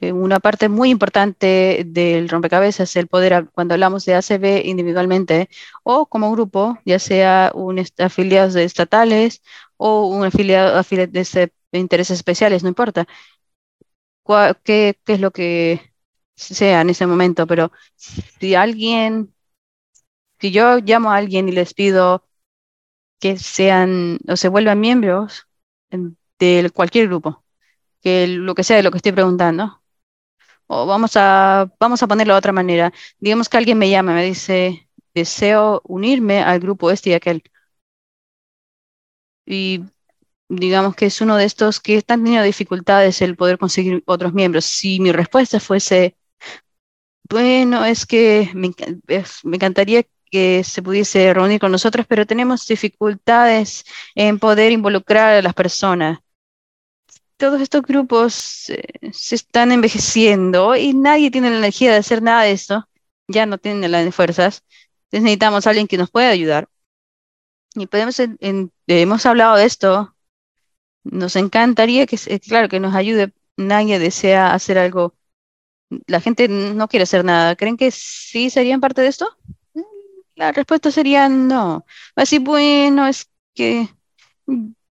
una parte muy importante del rompecabezas el poder, cuando hablamos de ACB individualmente o como grupo, ya sea un afiliados estatales o un afiliado, de, intereses especiales, no importa qué, qué es lo que sea en ese momento, pero si alguien, si yo llamo a alguien y les pido que sean o se vuelvan miembros, de cualquier grupo, que lo que sea de lo que estoy preguntando. O vamos a, vamos a ponerlo de otra manera. Digamos que alguien me llama, me dice, deseo unirme al grupo este y aquel. Y digamos que es uno de estos que están teniendo dificultades el poder conseguir otros miembros. Si mi respuesta fuese, bueno, es que me, me encantaría que se pudiese reunir con nosotros, pero tenemos dificultades en poder involucrar a las personas. Todos estos grupos eh, se están envejeciendo y nadie tiene la energía de hacer nada de esto. Ya no tienen las fuerzas. Necesitamos a alguien que nos pueda ayudar. Y podemos, hemos hablado de esto. Nos encantaría que, claro, que nos ayude. Nadie desea hacer algo. La gente no quiere hacer nada. ¿Creen que sí serían parte de esto? La respuesta sería no. Así, bueno, es que,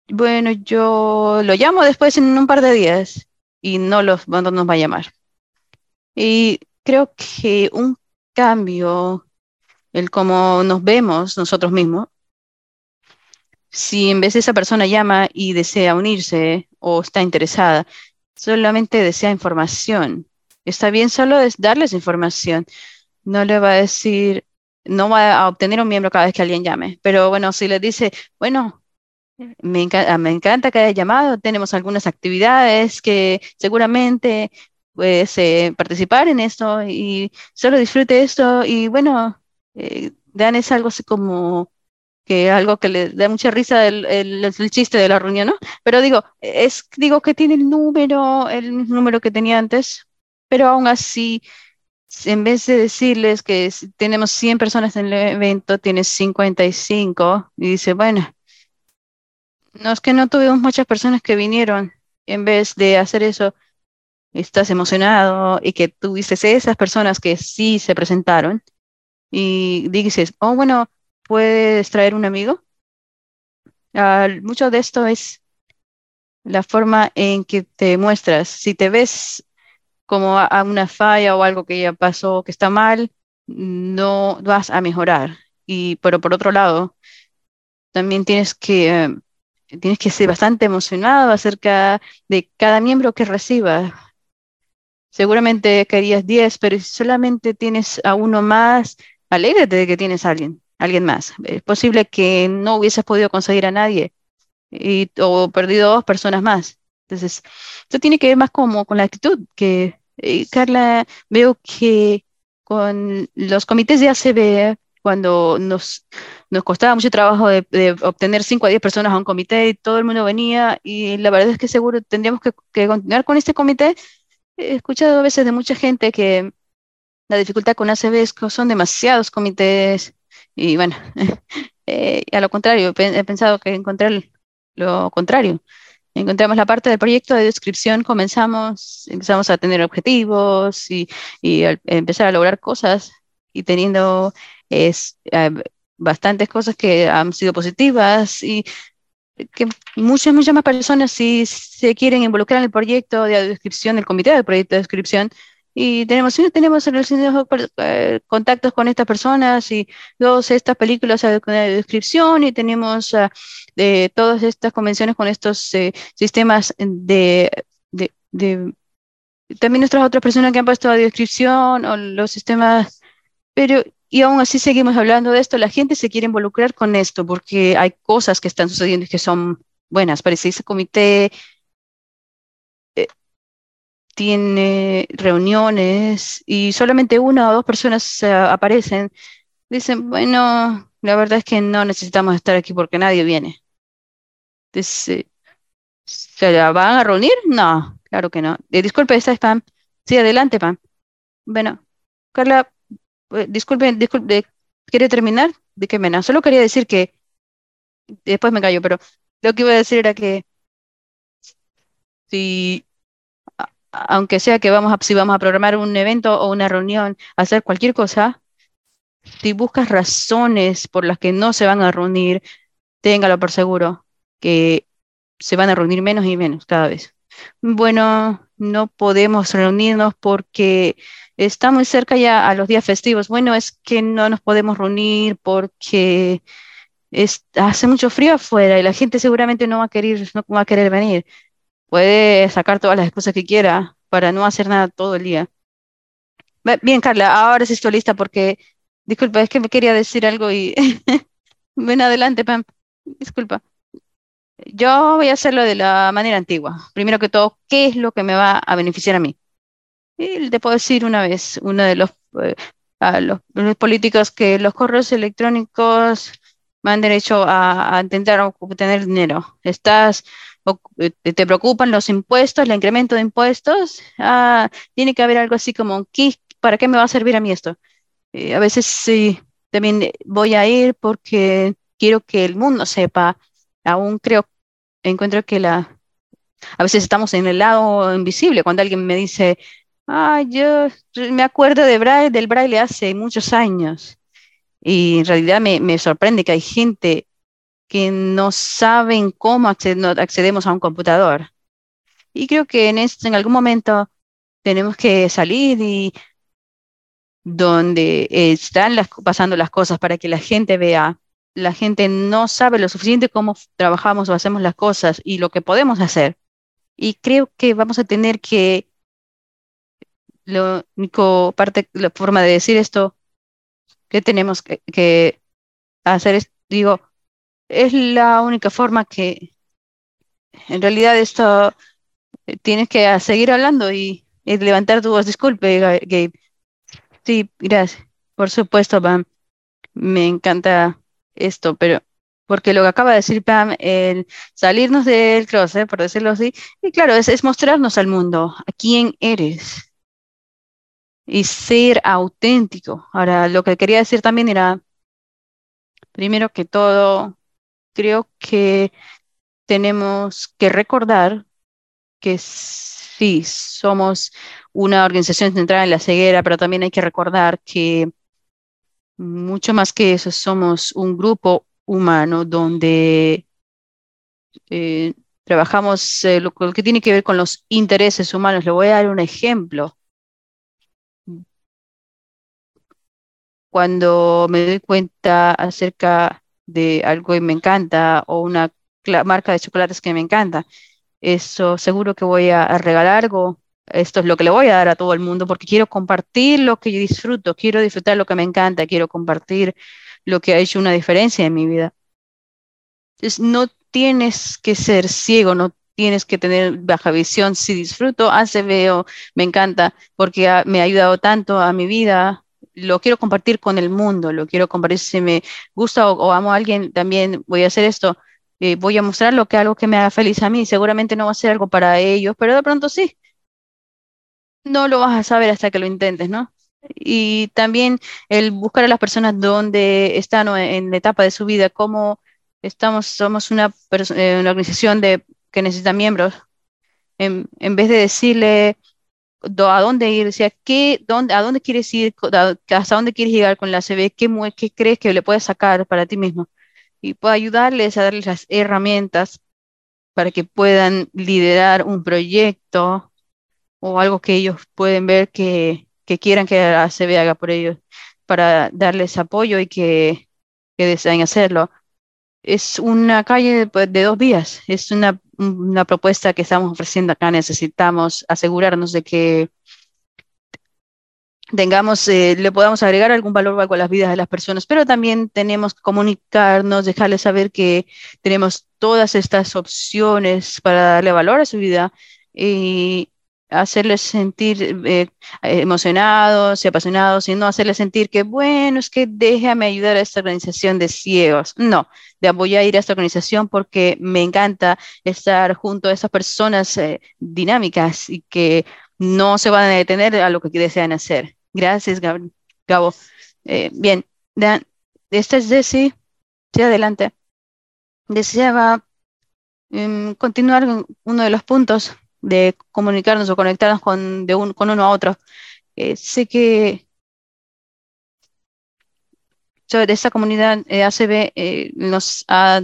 bueno, yo lo llamo después en un par de días y no, los, no nos va a llamar. Y creo que un cambio, el cómo nos vemos nosotros mismos, si en vez esa persona llama y desea unirse o está interesada, solamente desea información. Está bien solo es darles información. No le va a decir, no va a obtener un miembro cada vez que alguien llame. Pero bueno, si le dice, bueno, me, encanta que haya llamado, tenemos algunas actividades que seguramente puedes eh, participar en esto y solo disfrute esto y bueno, eh, Dan es algo así como que algo que le da mucha risa el, el, chiste de la reunión, ¿no? Pero digo, es, digo que tiene el número, el número que tenía antes, pero aún así en vez de decirles que tenemos 100 personas en el evento, tienes 55 y dice, bueno, no es que no tuvimos muchas personas que vinieron. En vez de hacer eso, estás emocionado y que tuviste esas personas que sí se presentaron y dices, oh, bueno, puedes traer un amigo. mucho de esto es la forma en que te muestras. Si te ves como a, una falla o algo que ya pasó que está mal, no vas a mejorar. Y, pero por otro lado, también tienes que, tienes que ser bastante emocionado acerca de cada miembro que recibas. Seguramente querías 10, pero si solamente tienes a uno más, alégrate de que tienes a alguien, alguien más. Es posible que no hubieses podido conseguir a nadie y, o perdido dos personas más. Entonces, esto tiene que ver más como con la actitud, que eh, Carla, veo que con los comités de ACB, cuando nos, nos costaba mucho trabajo de, obtener 5 a 10 personas a un comité y todo el mundo venía y la verdad es que seguro tendríamos que, continuar con este comité he escuchado a veces de mucha gente que la dificultad con ACB es que son demasiados comités y bueno, eh, a lo contrario, he pensado que encontrar lo contrario. Encontramos la parte del proyecto de descripción, comenzamos, empezamos a tener objetivos y, y empezar a lograr cosas y teniendo es, eh, bastantes cosas que han sido positivas y que muchas, muchas más personas sí se quieren involucrar en el proyecto de descripción, el comité del proyecto de descripción, y tenemos, tenemos eh, contactos con estas personas y dos estas películas de descripción y tenemos uh, de todas estas convenciones con estos eh, sistemas de, de, de, también nuestras otras personas que han puesto a descripción o los sistemas, pero y aún así seguimos hablando de esto, la gente se quiere involucrar con esto porque hay cosas que están sucediendo y que son buenas. Parece ese comité tiene reuniones y solamente una o dos personas aparecen, dicen, bueno, la verdad es que no necesitamos estar aquí porque nadie viene. Entonces, ¿se van a reunir? No, claro que no. Eh, disculpe, esta es. Sí, adelante, Pam. Bueno, Carla, eh, disculpe, disculpe, ¿quiere terminar? ¿De qué menos? Solo quería decir que, después me callo, pero lo que iba a decir era que si aunque sea que vamos si vamos a programar un evento o una reunión, hacer cualquier cosa, si buscas razones por las que no se van a reunir, téngalo por seguro que se van a reunir menos y menos cada vez. Bueno, no podemos reunirnos porque está muy cerca ya a los días festivos. Bueno, es que no nos podemos reunir porque hace mucho frío afuera y la gente seguramente no va a querer, no va a querer venir puede sacar todas las excusas que quiera para no hacer nada todo el día. Bien, Carla, ahora sí estoy lista porque, disculpa, es que me quería decir algo y ven adelante, Pam. Disculpa. Yo voy a hacerlo de la manera antigua. Primero que todo, ¿qué es lo que me va a beneficiar a mí? Y te puedo decir una vez, uno de los, eh, los, políticos que los correos electrónicos han derecho a, a intentar obtener dinero. Estás eh, te preocupan los impuestos, el incremento de impuestos, ah, tiene que haber algo así como, ¿para qué me va a servir a mí esto? Eh, a veces sí, también voy a ir porque quiero que el mundo sepa, aún creo, encuentro que la, a veces estamos en el lado invisible, cuando alguien me dice, ah, yo me acuerdo de braille, del braille hace muchos años, y en realidad me, me sorprende que hay gente que no saben cómo accedemos a un computador. Y creo que en, en algún momento tenemos que salir y donde están las, pasando las cosas para que la gente vea. La gente no sabe lo suficiente cómo trabajamos o hacemos las cosas y lo que podemos hacer. Y creo que vamos a tener que, lo único parte, la forma de decir esto, que tenemos que, que hacer es, digo, es la única forma que en realidad esto eh, tienes que seguir hablando y, levantar tu voz. Disculpe, Gabe. Sí, gracias. Por supuesto, Pam. Me encanta esto, pero porque lo que acaba de decir Pam, el salirnos del closet, por decirlo así, y claro, es, es mostrarnos al mundo a quién eres y ser auténtico. Ahora, lo que quería decir también era, primero que todo, creo que tenemos que recordar que sí, somos una organización centrada en la ceguera, pero también hay que recordar que mucho más que eso, somos un grupo humano donde eh, trabajamos eh, lo, que tiene que ver con los intereses humanos. Le voy a dar un ejemplo. Cuando me doy cuenta acerca de algo que me encanta o una marca de chocolates que me encanta. Eso seguro que voy a, regalar algo. Esto es lo que le voy a dar a todo el mundo porque quiero compartir lo que yo disfruto, quiero disfrutar lo que me encanta, quiero compartir lo que ha hecho una diferencia en mi vida. Entonces, no tienes que ser ciego, no tienes que tener baja visión. Si disfruto, hace, veo, me encanta porque me ha ayudado tanto a mi vida, lo quiero compartir con el mundo, lo quiero compartir si me gusta o, amo a alguien, también voy a hacer esto, eh, voy a mostrar lo que algo que me haga feliz a mí, seguramente no va a ser algo para ellos, pero de pronto sí. no lo vas a saber hasta que lo intentes, ¿no? Y también el buscar a las personas donde están en la etapa de su vida, cómo estamos, somos una, eh, una organización de, que necesita miembros, en, en vez de decirle a dónde ir, o sea, ¿qué, dónde, a dónde quieres ir, hasta dónde quieres llegar con la CB, qué, qué crees que le puedes sacar para ti mismo. Y puedo ayudarles a darles las herramientas para que puedan liderar un proyecto o algo que ellos pueden ver que, que quieran que la CB haga por ellos, para darles apoyo y que, que deseen hacerlo. Es una calle de dos vías, es una una propuesta que estamos ofreciendo acá. Necesitamos asegurarnos de que tengamos, eh, le podamos agregar algún valor a las vidas de las personas, pero también tenemos que comunicarnos, dejarles saber que tenemos todas estas opciones para darle valor a su vida y hacerles sentir eh, emocionados y apasionados y no hacerles sentir que, bueno, es que déjame ayudar a esta organización de ciegos. No, de voy a ir a esta organización porque me encanta estar junto a esas personas eh, dinámicas y que no se van a detener a lo que desean hacer. Gracias, Gabo. Eh, bien, esta es Desi. Sí, adelante. Deseaba em, continuar uno de los puntos de comunicarnos o conectarnos con, de un, con uno a otro. Eh, sé que de esta comunidad eh, ACB eh, nos ha,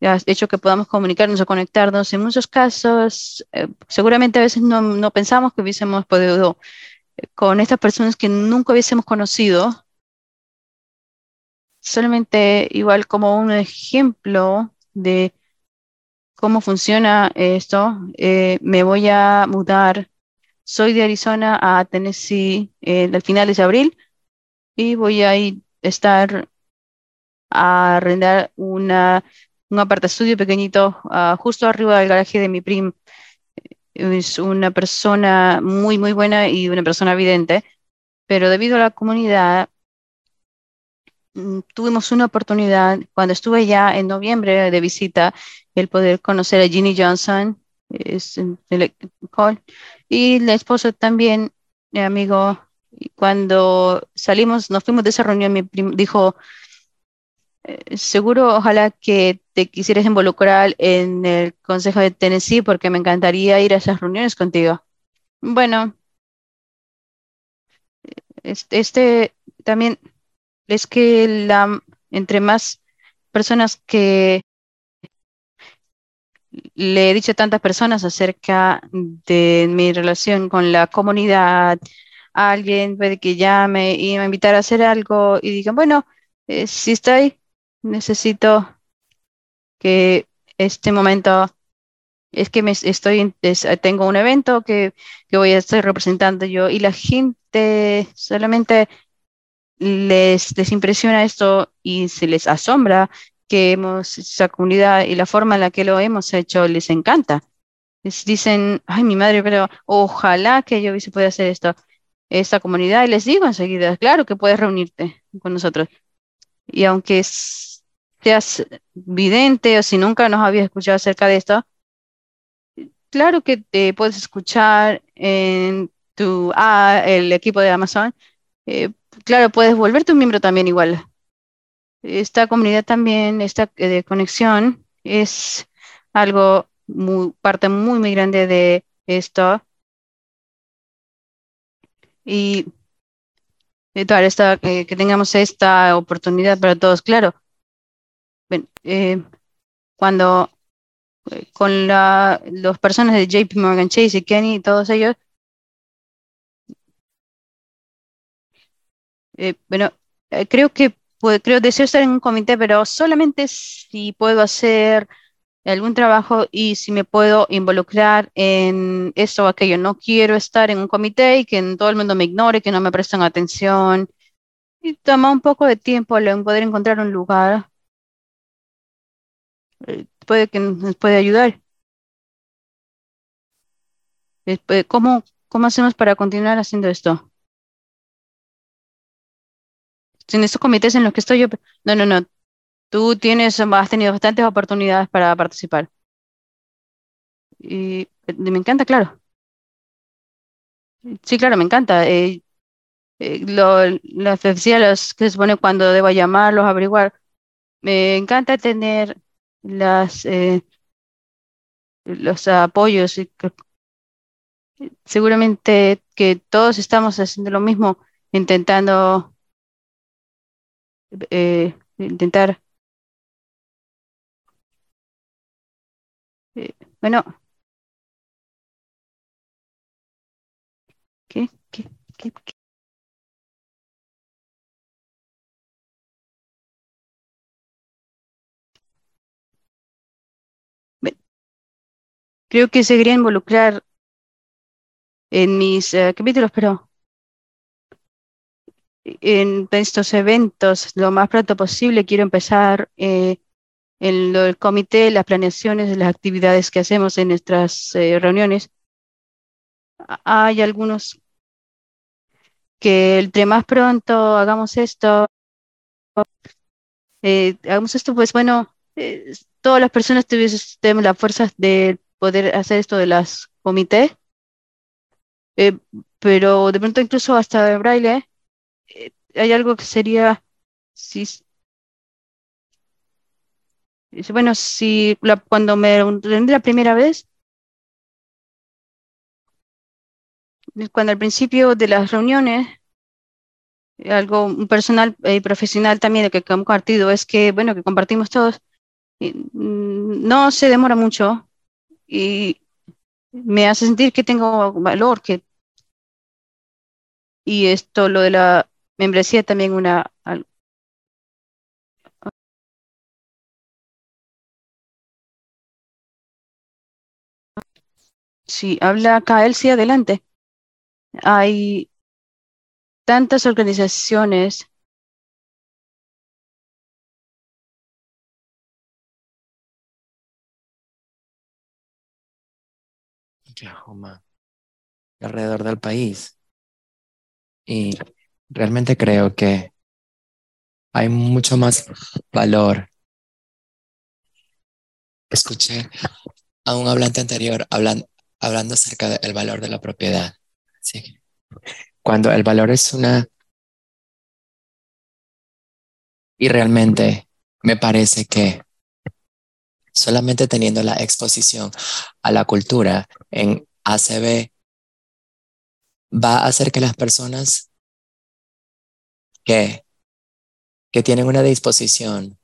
hecho que podamos comunicarnos o conectarnos. En muchos casos, seguramente a veces no, no, pensamos que hubiésemos podido con estas personas que nunca hubiésemos conocido. Solamente igual como un ejemplo de cómo funciona esto. Eh, me voy a mudar. Soy de Arizona a Tennessee eh, al final de abril y voy a ir, estar a arrendar una, un aparta estudio pequeñito ah, justo arriba del garaje de mi prim. Es una persona muy, muy buena y una persona evidente, pero debido a la comunidad, mm, tuvimos una oportunidad cuando estuve ya en noviembre de visita el poder conocer a Ginny Johnson, es el, y la esposa también, mi amigo, cuando salimos, nos fuimos de esa reunión, mi dijo, eh, seguro, ojalá que te quisieras involucrar en el Consejo de Tennessee porque me encantaría ir a esas reuniones contigo. Bueno, este, este también es que la, entre más personas que le he dicho a tantas personas acerca de mi relación con la comunidad, alguien puede que llame y me invitara a hacer algo y digan, bueno, eh, si estoy, necesito que este momento es que me estoy tengo un evento que, que, voy a estar representando yo y la gente solamente les impresiona esto y se les asombra que hemos, esa comunidad y la forma en la que lo hemos hecho les encanta. Les dicen, ay, mi madre, pero ojalá que yo hubiese podido hacer esto, esta comunidad. Y les digo enseguida, claro que puedes reunirte con nosotros. Y aunque seas vidente o si nunca nos habías escuchado acerca de esto, claro que te puedes escuchar en tu, ah, el equipo de Amazon. Eh, claro, puedes volverte un miembro también igual esta comunidad también, esta eh, conexión es algo muy, parte muy, muy grande de esto. Y para esta, eh, que tengamos esta oportunidad para todos, claro. Eh, cuando con la, las personas de JP Morgan Chase y Kenny, todos ellos, bueno, creo que creo, deseo estar en un comité, pero solamente si puedo hacer algún trabajo y si me puedo involucrar en esto o aquello. No quiero estar en un comité y que todo el mundo me ignore, que no me presten atención. Y toma un poco de tiempo en poder encontrar un lugar. Eh, puede que nos puede ayudar. ¿Cómo, ¿Cómo hacemos para continuar haciendo esto? En estos comités en los que estoy yo, no, no, no, tú tienes, has tenido bastantes oportunidades para participar. Y me encanta, claro. Sí, claro, me encanta. Eh, eh, lo, que se supone cuando debo llamarlos, averiguar. Me encanta tener las eh, los apoyos. y que- Seguramente que todos estamos haciendo lo mismo, intentando eh, intentar. eh, bueno, ¿qué, qué, qué, qué? Creo que seguiría involucrar en mis eh, capítulos, pero en estos eventos lo más pronto posible. Quiero empezar eh, en lo del comité, las planeaciones, las actividades que hacemos en nuestras eh, reuniones. Hay algunos que entre más pronto hagamos esto, eh, hagamos esto, pues bueno, eh, todas las personas tuviesen tenemos la fuerza de poder hacer esto de las comités, eh, pero de pronto incluso hasta braille, eh, hay algo que sería, si, bueno, si la- cuando me reuní la primera vez, cuando al principio de las reuniones, algo personal y profesional también que he compartido es que, bueno, que compartimos todos, mm, no se demora mucho y me hace sentir que tengo valor, que, y esto, lo de la membresía también una, si habla acá sí, adelante. Hay tantas organizaciones, alrededor del país. Y realmente creo que hay mucho más valor. Escuché a un hablante anterior hablan- hablando acerca del valor de la propiedad. Cuando el valor es una... Y realmente me parece que solamente teniendo la exposición a la cultura en ACB va a hacer que las personas que, que tienen una disposición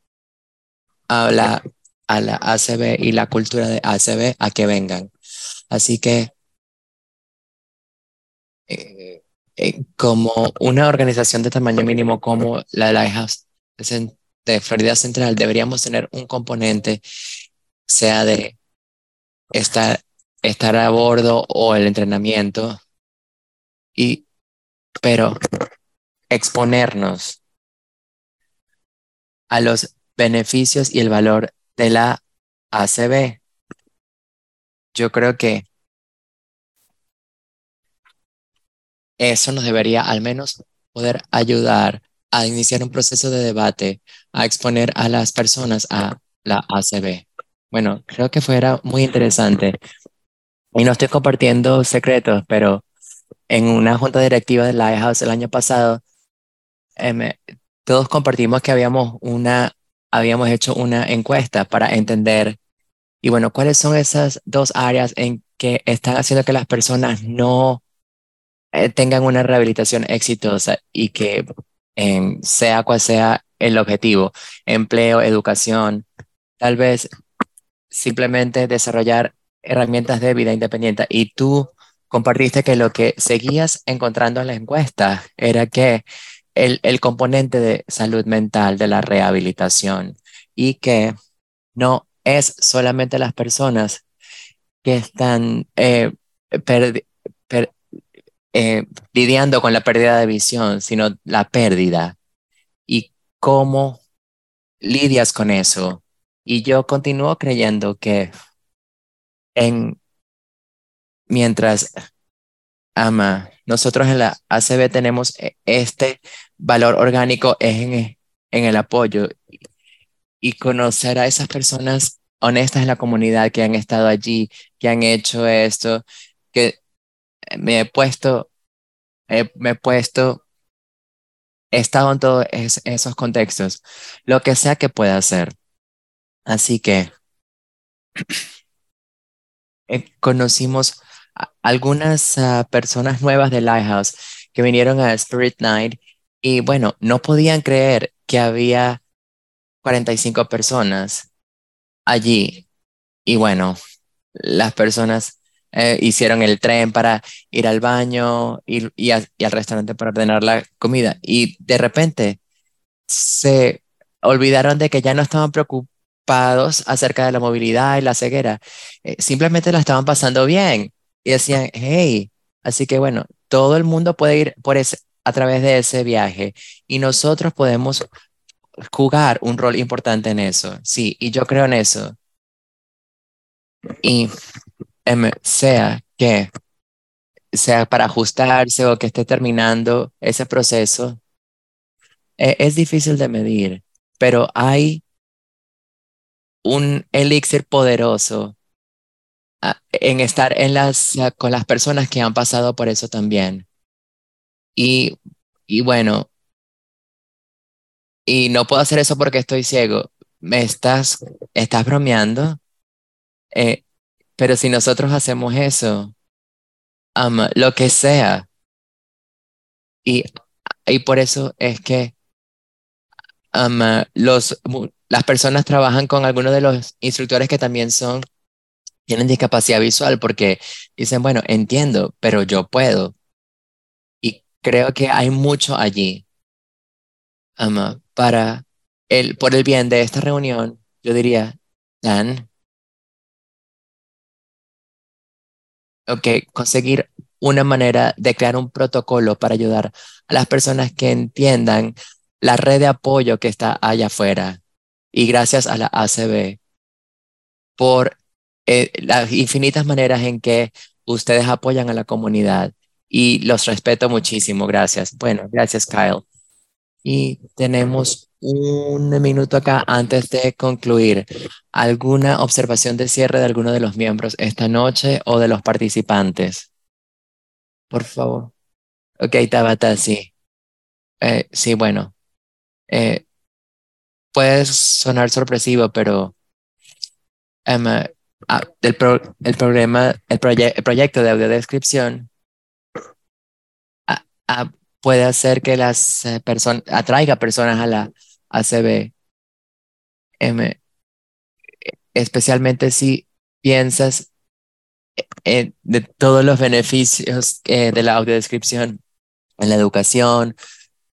a la, a la ACB y la cultura de ACB a que vengan. Así que eh, eh, como una organización de tamaño mínimo como la Lighthouse de Florida Central, deberíamos tener un componente, sea de estar, estar a bordo o el entrenamiento, y, pero exponernos a los beneficios y el valor de la ACB. Yo creo que eso nos debería al menos poder ayudar a iniciar un proceso de debate, a exponer a las personas a la ACB. Bueno, creo que fuera muy interesante. Y no estoy compartiendo secretos, pero en una junta directiva de Lighthouse el año pasado, eh, todos compartimos que habíamos, una, habíamos hecho una encuesta para entender, y bueno, cuáles son esas dos áreas en que están haciendo que las personas no eh, tengan una rehabilitación exitosa y que eh, sea cual sea el objetivo, empleo, educación, tal vez simplemente desarrollar herramientas de vida independiente. Y tú compartiste que lo que seguías encontrando en la encuesta era que el, componente de salud mental de la rehabilitación y que no es solamente las personas que están eh, eh, lidiando con la pérdida de visión, sino la pérdida y cómo lidias con eso. Y yo continúo creyendo que en mientras ama, nosotros en la ACB tenemos este valor orgánico es en, en el apoyo y conocer a esas personas honestas en la comunidad que han estado allí, que han hecho esto, que me he puesto, me he puesto, he estado en todos esos contextos, lo que sea que pueda hacer. Así que eh, conocimos algunas ah, personas nuevas de Lighthouse que vinieron a Spirit Night y bueno, no podían creer que había 45 personas allí. Y bueno, las personas eh, hicieron el tren para ir al baño y, y, al restaurante para ordenar la comida. Y de repente se olvidaron de que ya no estaban preocupados acerca de la movilidad y la ceguera. Eh, simplemente la estaban pasando bien y decían, hey, así que bueno, todo el mundo puede ir por ese, a través de ese viaje y nosotros podemos jugar un rol importante en eso. Sí, y yo creo en eso. Y em, sea que sea para ajustarse o que esté terminando ese proceso, e, es difícil de medir, pero hay un elixir poderoso en estar en las, con las personas que han pasado por eso también. Y, y bueno, y no puedo hacer eso porque estoy ciego. ¿Me estás, estás bromeando? Eh, pero si nosotros hacemos eso, lo que sea, y, y por eso es que los, las personas trabajan con algunos de los instructores que también son, tienen discapacidad visual porque dicen, bueno, entiendo, pero yo puedo. Y creo que hay mucho allí. para el, por el bien de esta reunión, yo diría, Dan, ok, conseguir una manera de crear un protocolo para ayudar a las personas que entiendan la red de apoyo que está allá afuera. Y gracias a la ACB por eh, las infinitas maneras en que ustedes apoyan a la comunidad. Y los respeto muchísimo. Gracias. Bueno, gracias, Kyle. Y tenemos un minuto acá antes de concluir. ¿Alguna observación de cierre de alguno de los miembros esta noche o de los participantes? Por favor. Ok, Tabata, sí. Eh, sí, bueno. Eh, puede sonar sorpresivo, pero Emma, ah, el, el, problema, el, el proyecto de audiodescripción ah, ah, puede hacer que las eh, personas atraiga personas a la ACB, especialmente si piensas en, de todos los beneficios eh, de la audiodescripción en la educación,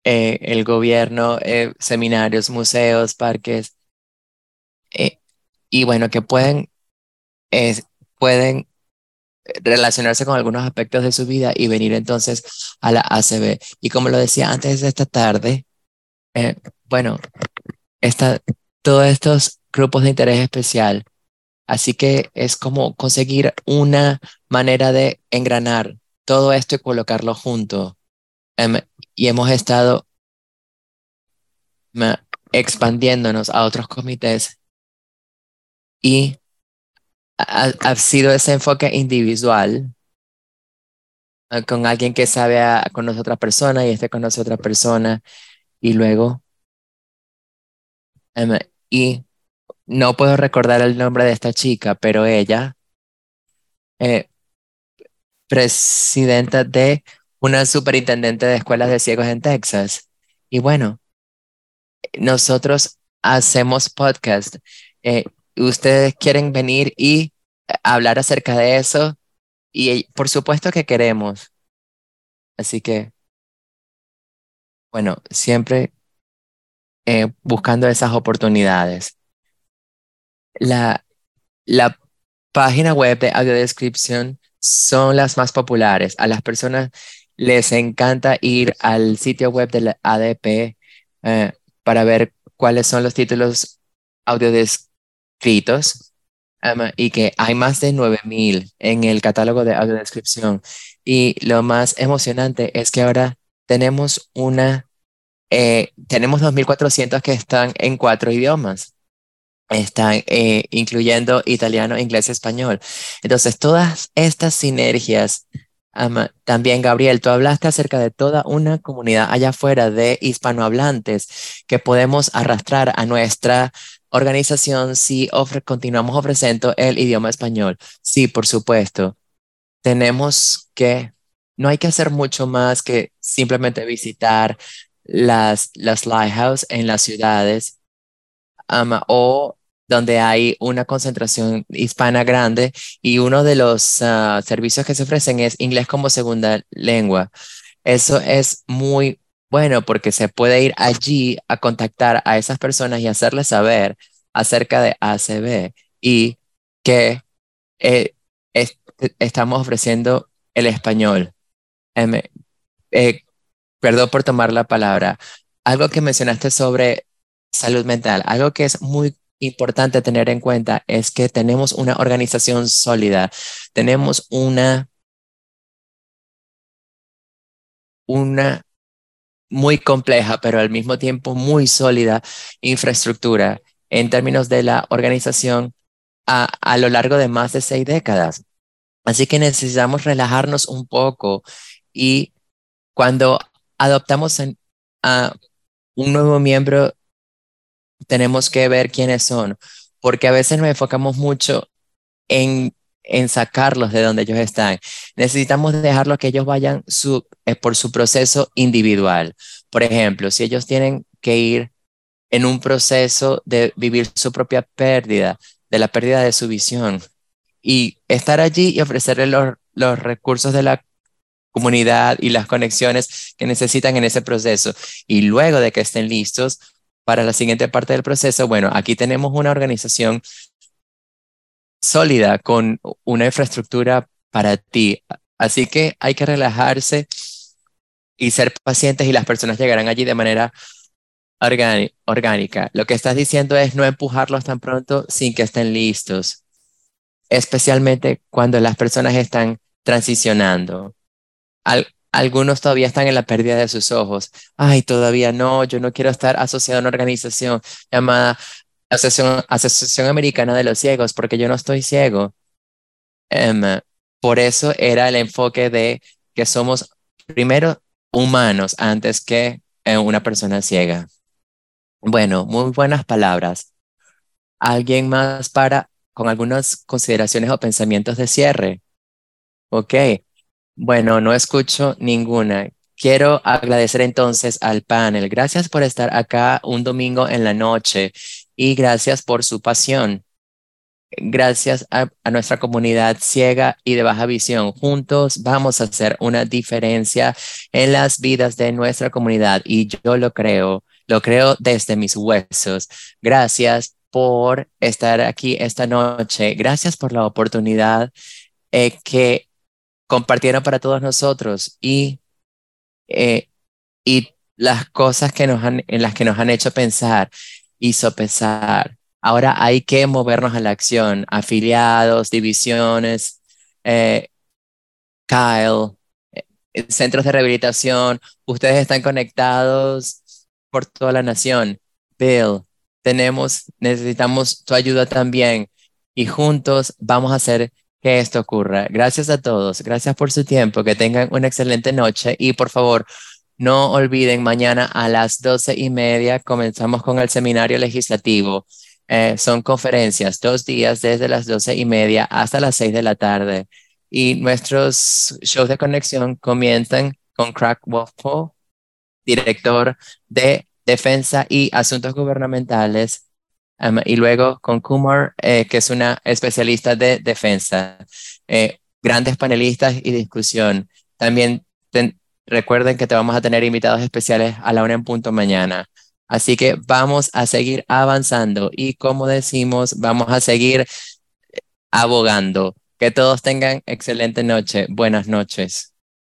eh, el gobierno, eh, seminarios, museos, parques, y bueno, que pueden, pueden relacionarse con algunos aspectos de su vida y venir entonces a la ACB. Y como lo decía antes de esta tarde, bueno, está, todos estos grupos de interés especial, así que es como conseguir una manera de engranar todo esto y colocarlo junto. Em, y hemos estado expandiéndonos a otros comités y ha, sido ese enfoque individual eh, con alguien que sabe a, conoce otra persona y este conoce a otra persona y luego Em, y no puedo recordar el nombre de esta chica, pero ella, eh, presidenta de una superintendente de escuelas de ciegos en Texas. Y bueno, nosotros hacemos podcast. Eh, ustedes quieren venir y hablar acerca de eso. Y por supuesto que queremos. Así que, bueno, siempre eh, buscando esas oportunidades. La, la página web de audiodescripción son las más populares. A las personas les encanta ir al sitio web de la ADP eh, para ver cuáles son los títulos um, y que hay más de 9000 en el catálogo de audiodescripción. Y lo más emocionante es que ahora tenemos una eh, tenemos 2.400 que están en cuatro idiomas. Están eh, incluyendo italiano, inglés español. Entonces, todas estas sinergias también, Gabriel, tú hablaste acerca de toda una comunidad allá afuera de hispanohablantes que podemos arrastrar a nuestra organización si continuamos ofreciendo el idioma español. Sí, por supuesto. Tenemos que, no hay que hacer mucho más que simplemente visitar las, las lighthouse en las ciudades o donde hay una concentración hispana grande y uno de los ah, servicios que se ofrecen es inglés como segunda lengua. Eso es muy bueno porque se puede ir allí a contactar a esas personas y hacerles saber acerca de ACB y que eh, estamos ofreciendo el español. Em, eh, perdón por tomar la palabra. Algo que mencionaste sobre salud mental, algo que es muy importante tener en cuenta es que tenemos una organización sólida, tenemos una, una muy compleja, pero al mismo tiempo muy sólida infraestructura en términos de la organización a, a lo largo de más de seis décadas. Así que necesitamos relajarnos un poco y cuando adoptamos a un nuevo miembro tenemos que ver quiénes son, porque a veces nos enfocamos mucho en, en sacarlos de donde ellos están. Necesitamos dejarlos que ellos vayan eh, por su proceso individual. Por ejemplo, si ellos tienen que ir en un proceso de vivir su propia pérdida, de la pérdida de su visión, y estar allí y ofrecerles los, los recursos de la comunidad y las conexiones que necesitan en ese proceso. Y luego de que estén listos, para la siguiente parte del proceso, bueno, aquí tenemos una organización sólida con una infraestructura para ti. Así que hay que relajarse y ser pacientes y las personas llegarán allí de manera orgánica. Lo que estás diciendo es no empujarlos tan pronto sin que estén listos, especialmente cuando las personas están transicionando. Al, algunos todavía están en la pérdida de sus ojos. Ay, todavía no, yo no quiero estar asociado a una organización llamada Asociación, Americana de los Ciegos porque yo no estoy ciego. Em, por eso era el enfoque de que somos primero humanos antes que eh, una persona ciega. Bueno, muy buenas palabras. ¿Alguien más para con algunas consideraciones o pensamientos de cierre? Ok. Bueno, no escucho ninguna. Quiero agradecer entonces al panel. Gracias por estar acá un domingo en la noche y gracias por su pasión. Gracias a, nuestra comunidad ciega y de baja visión. Juntos vamos a hacer una diferencia en las vidas de nuestra comunidad y yo lo creo, lo creo desde mis huesos. Gracias por estar aquí esta noche. Gracias por la oportunidad eh, que compartieron para todos nosotros y, eh, y las cosas que nos han, en las que nos han hecho pensar y sopesar. Ahora hay que movernos a la acción, afiliados, divisiones, eh, Kyle, eh, centros de rehabilitación, ustedes están conectados por toda la nación. Bill, tenemos, necesitamos tu ayuda también y juntos vamos a hacer que esto ocurra. Gracias a todos, gracias por su tiempo, que tengan una excelente noche y por favor, no olviden, mañana a las doce y media comenzamos con el seminario legislativo. Eh, son conferencias, dos días desde las doce y media hasta las seis de la tarde. Y nuestros shows de conexión comienzan con Crack Wolfo, director de Defensa y Asuntos Gubernamentales y luego con Kumar, eh, que es una especialista de defensa. Eh, grandes panelistas y discusión. También recuerden que te vamos a tener invitados especiales a la una en punto mañana. Así que vamos a seguir avanzando y como decimos, vamos a seguir eh, abogando. Que todos tengan excelente noche. Buenas noches.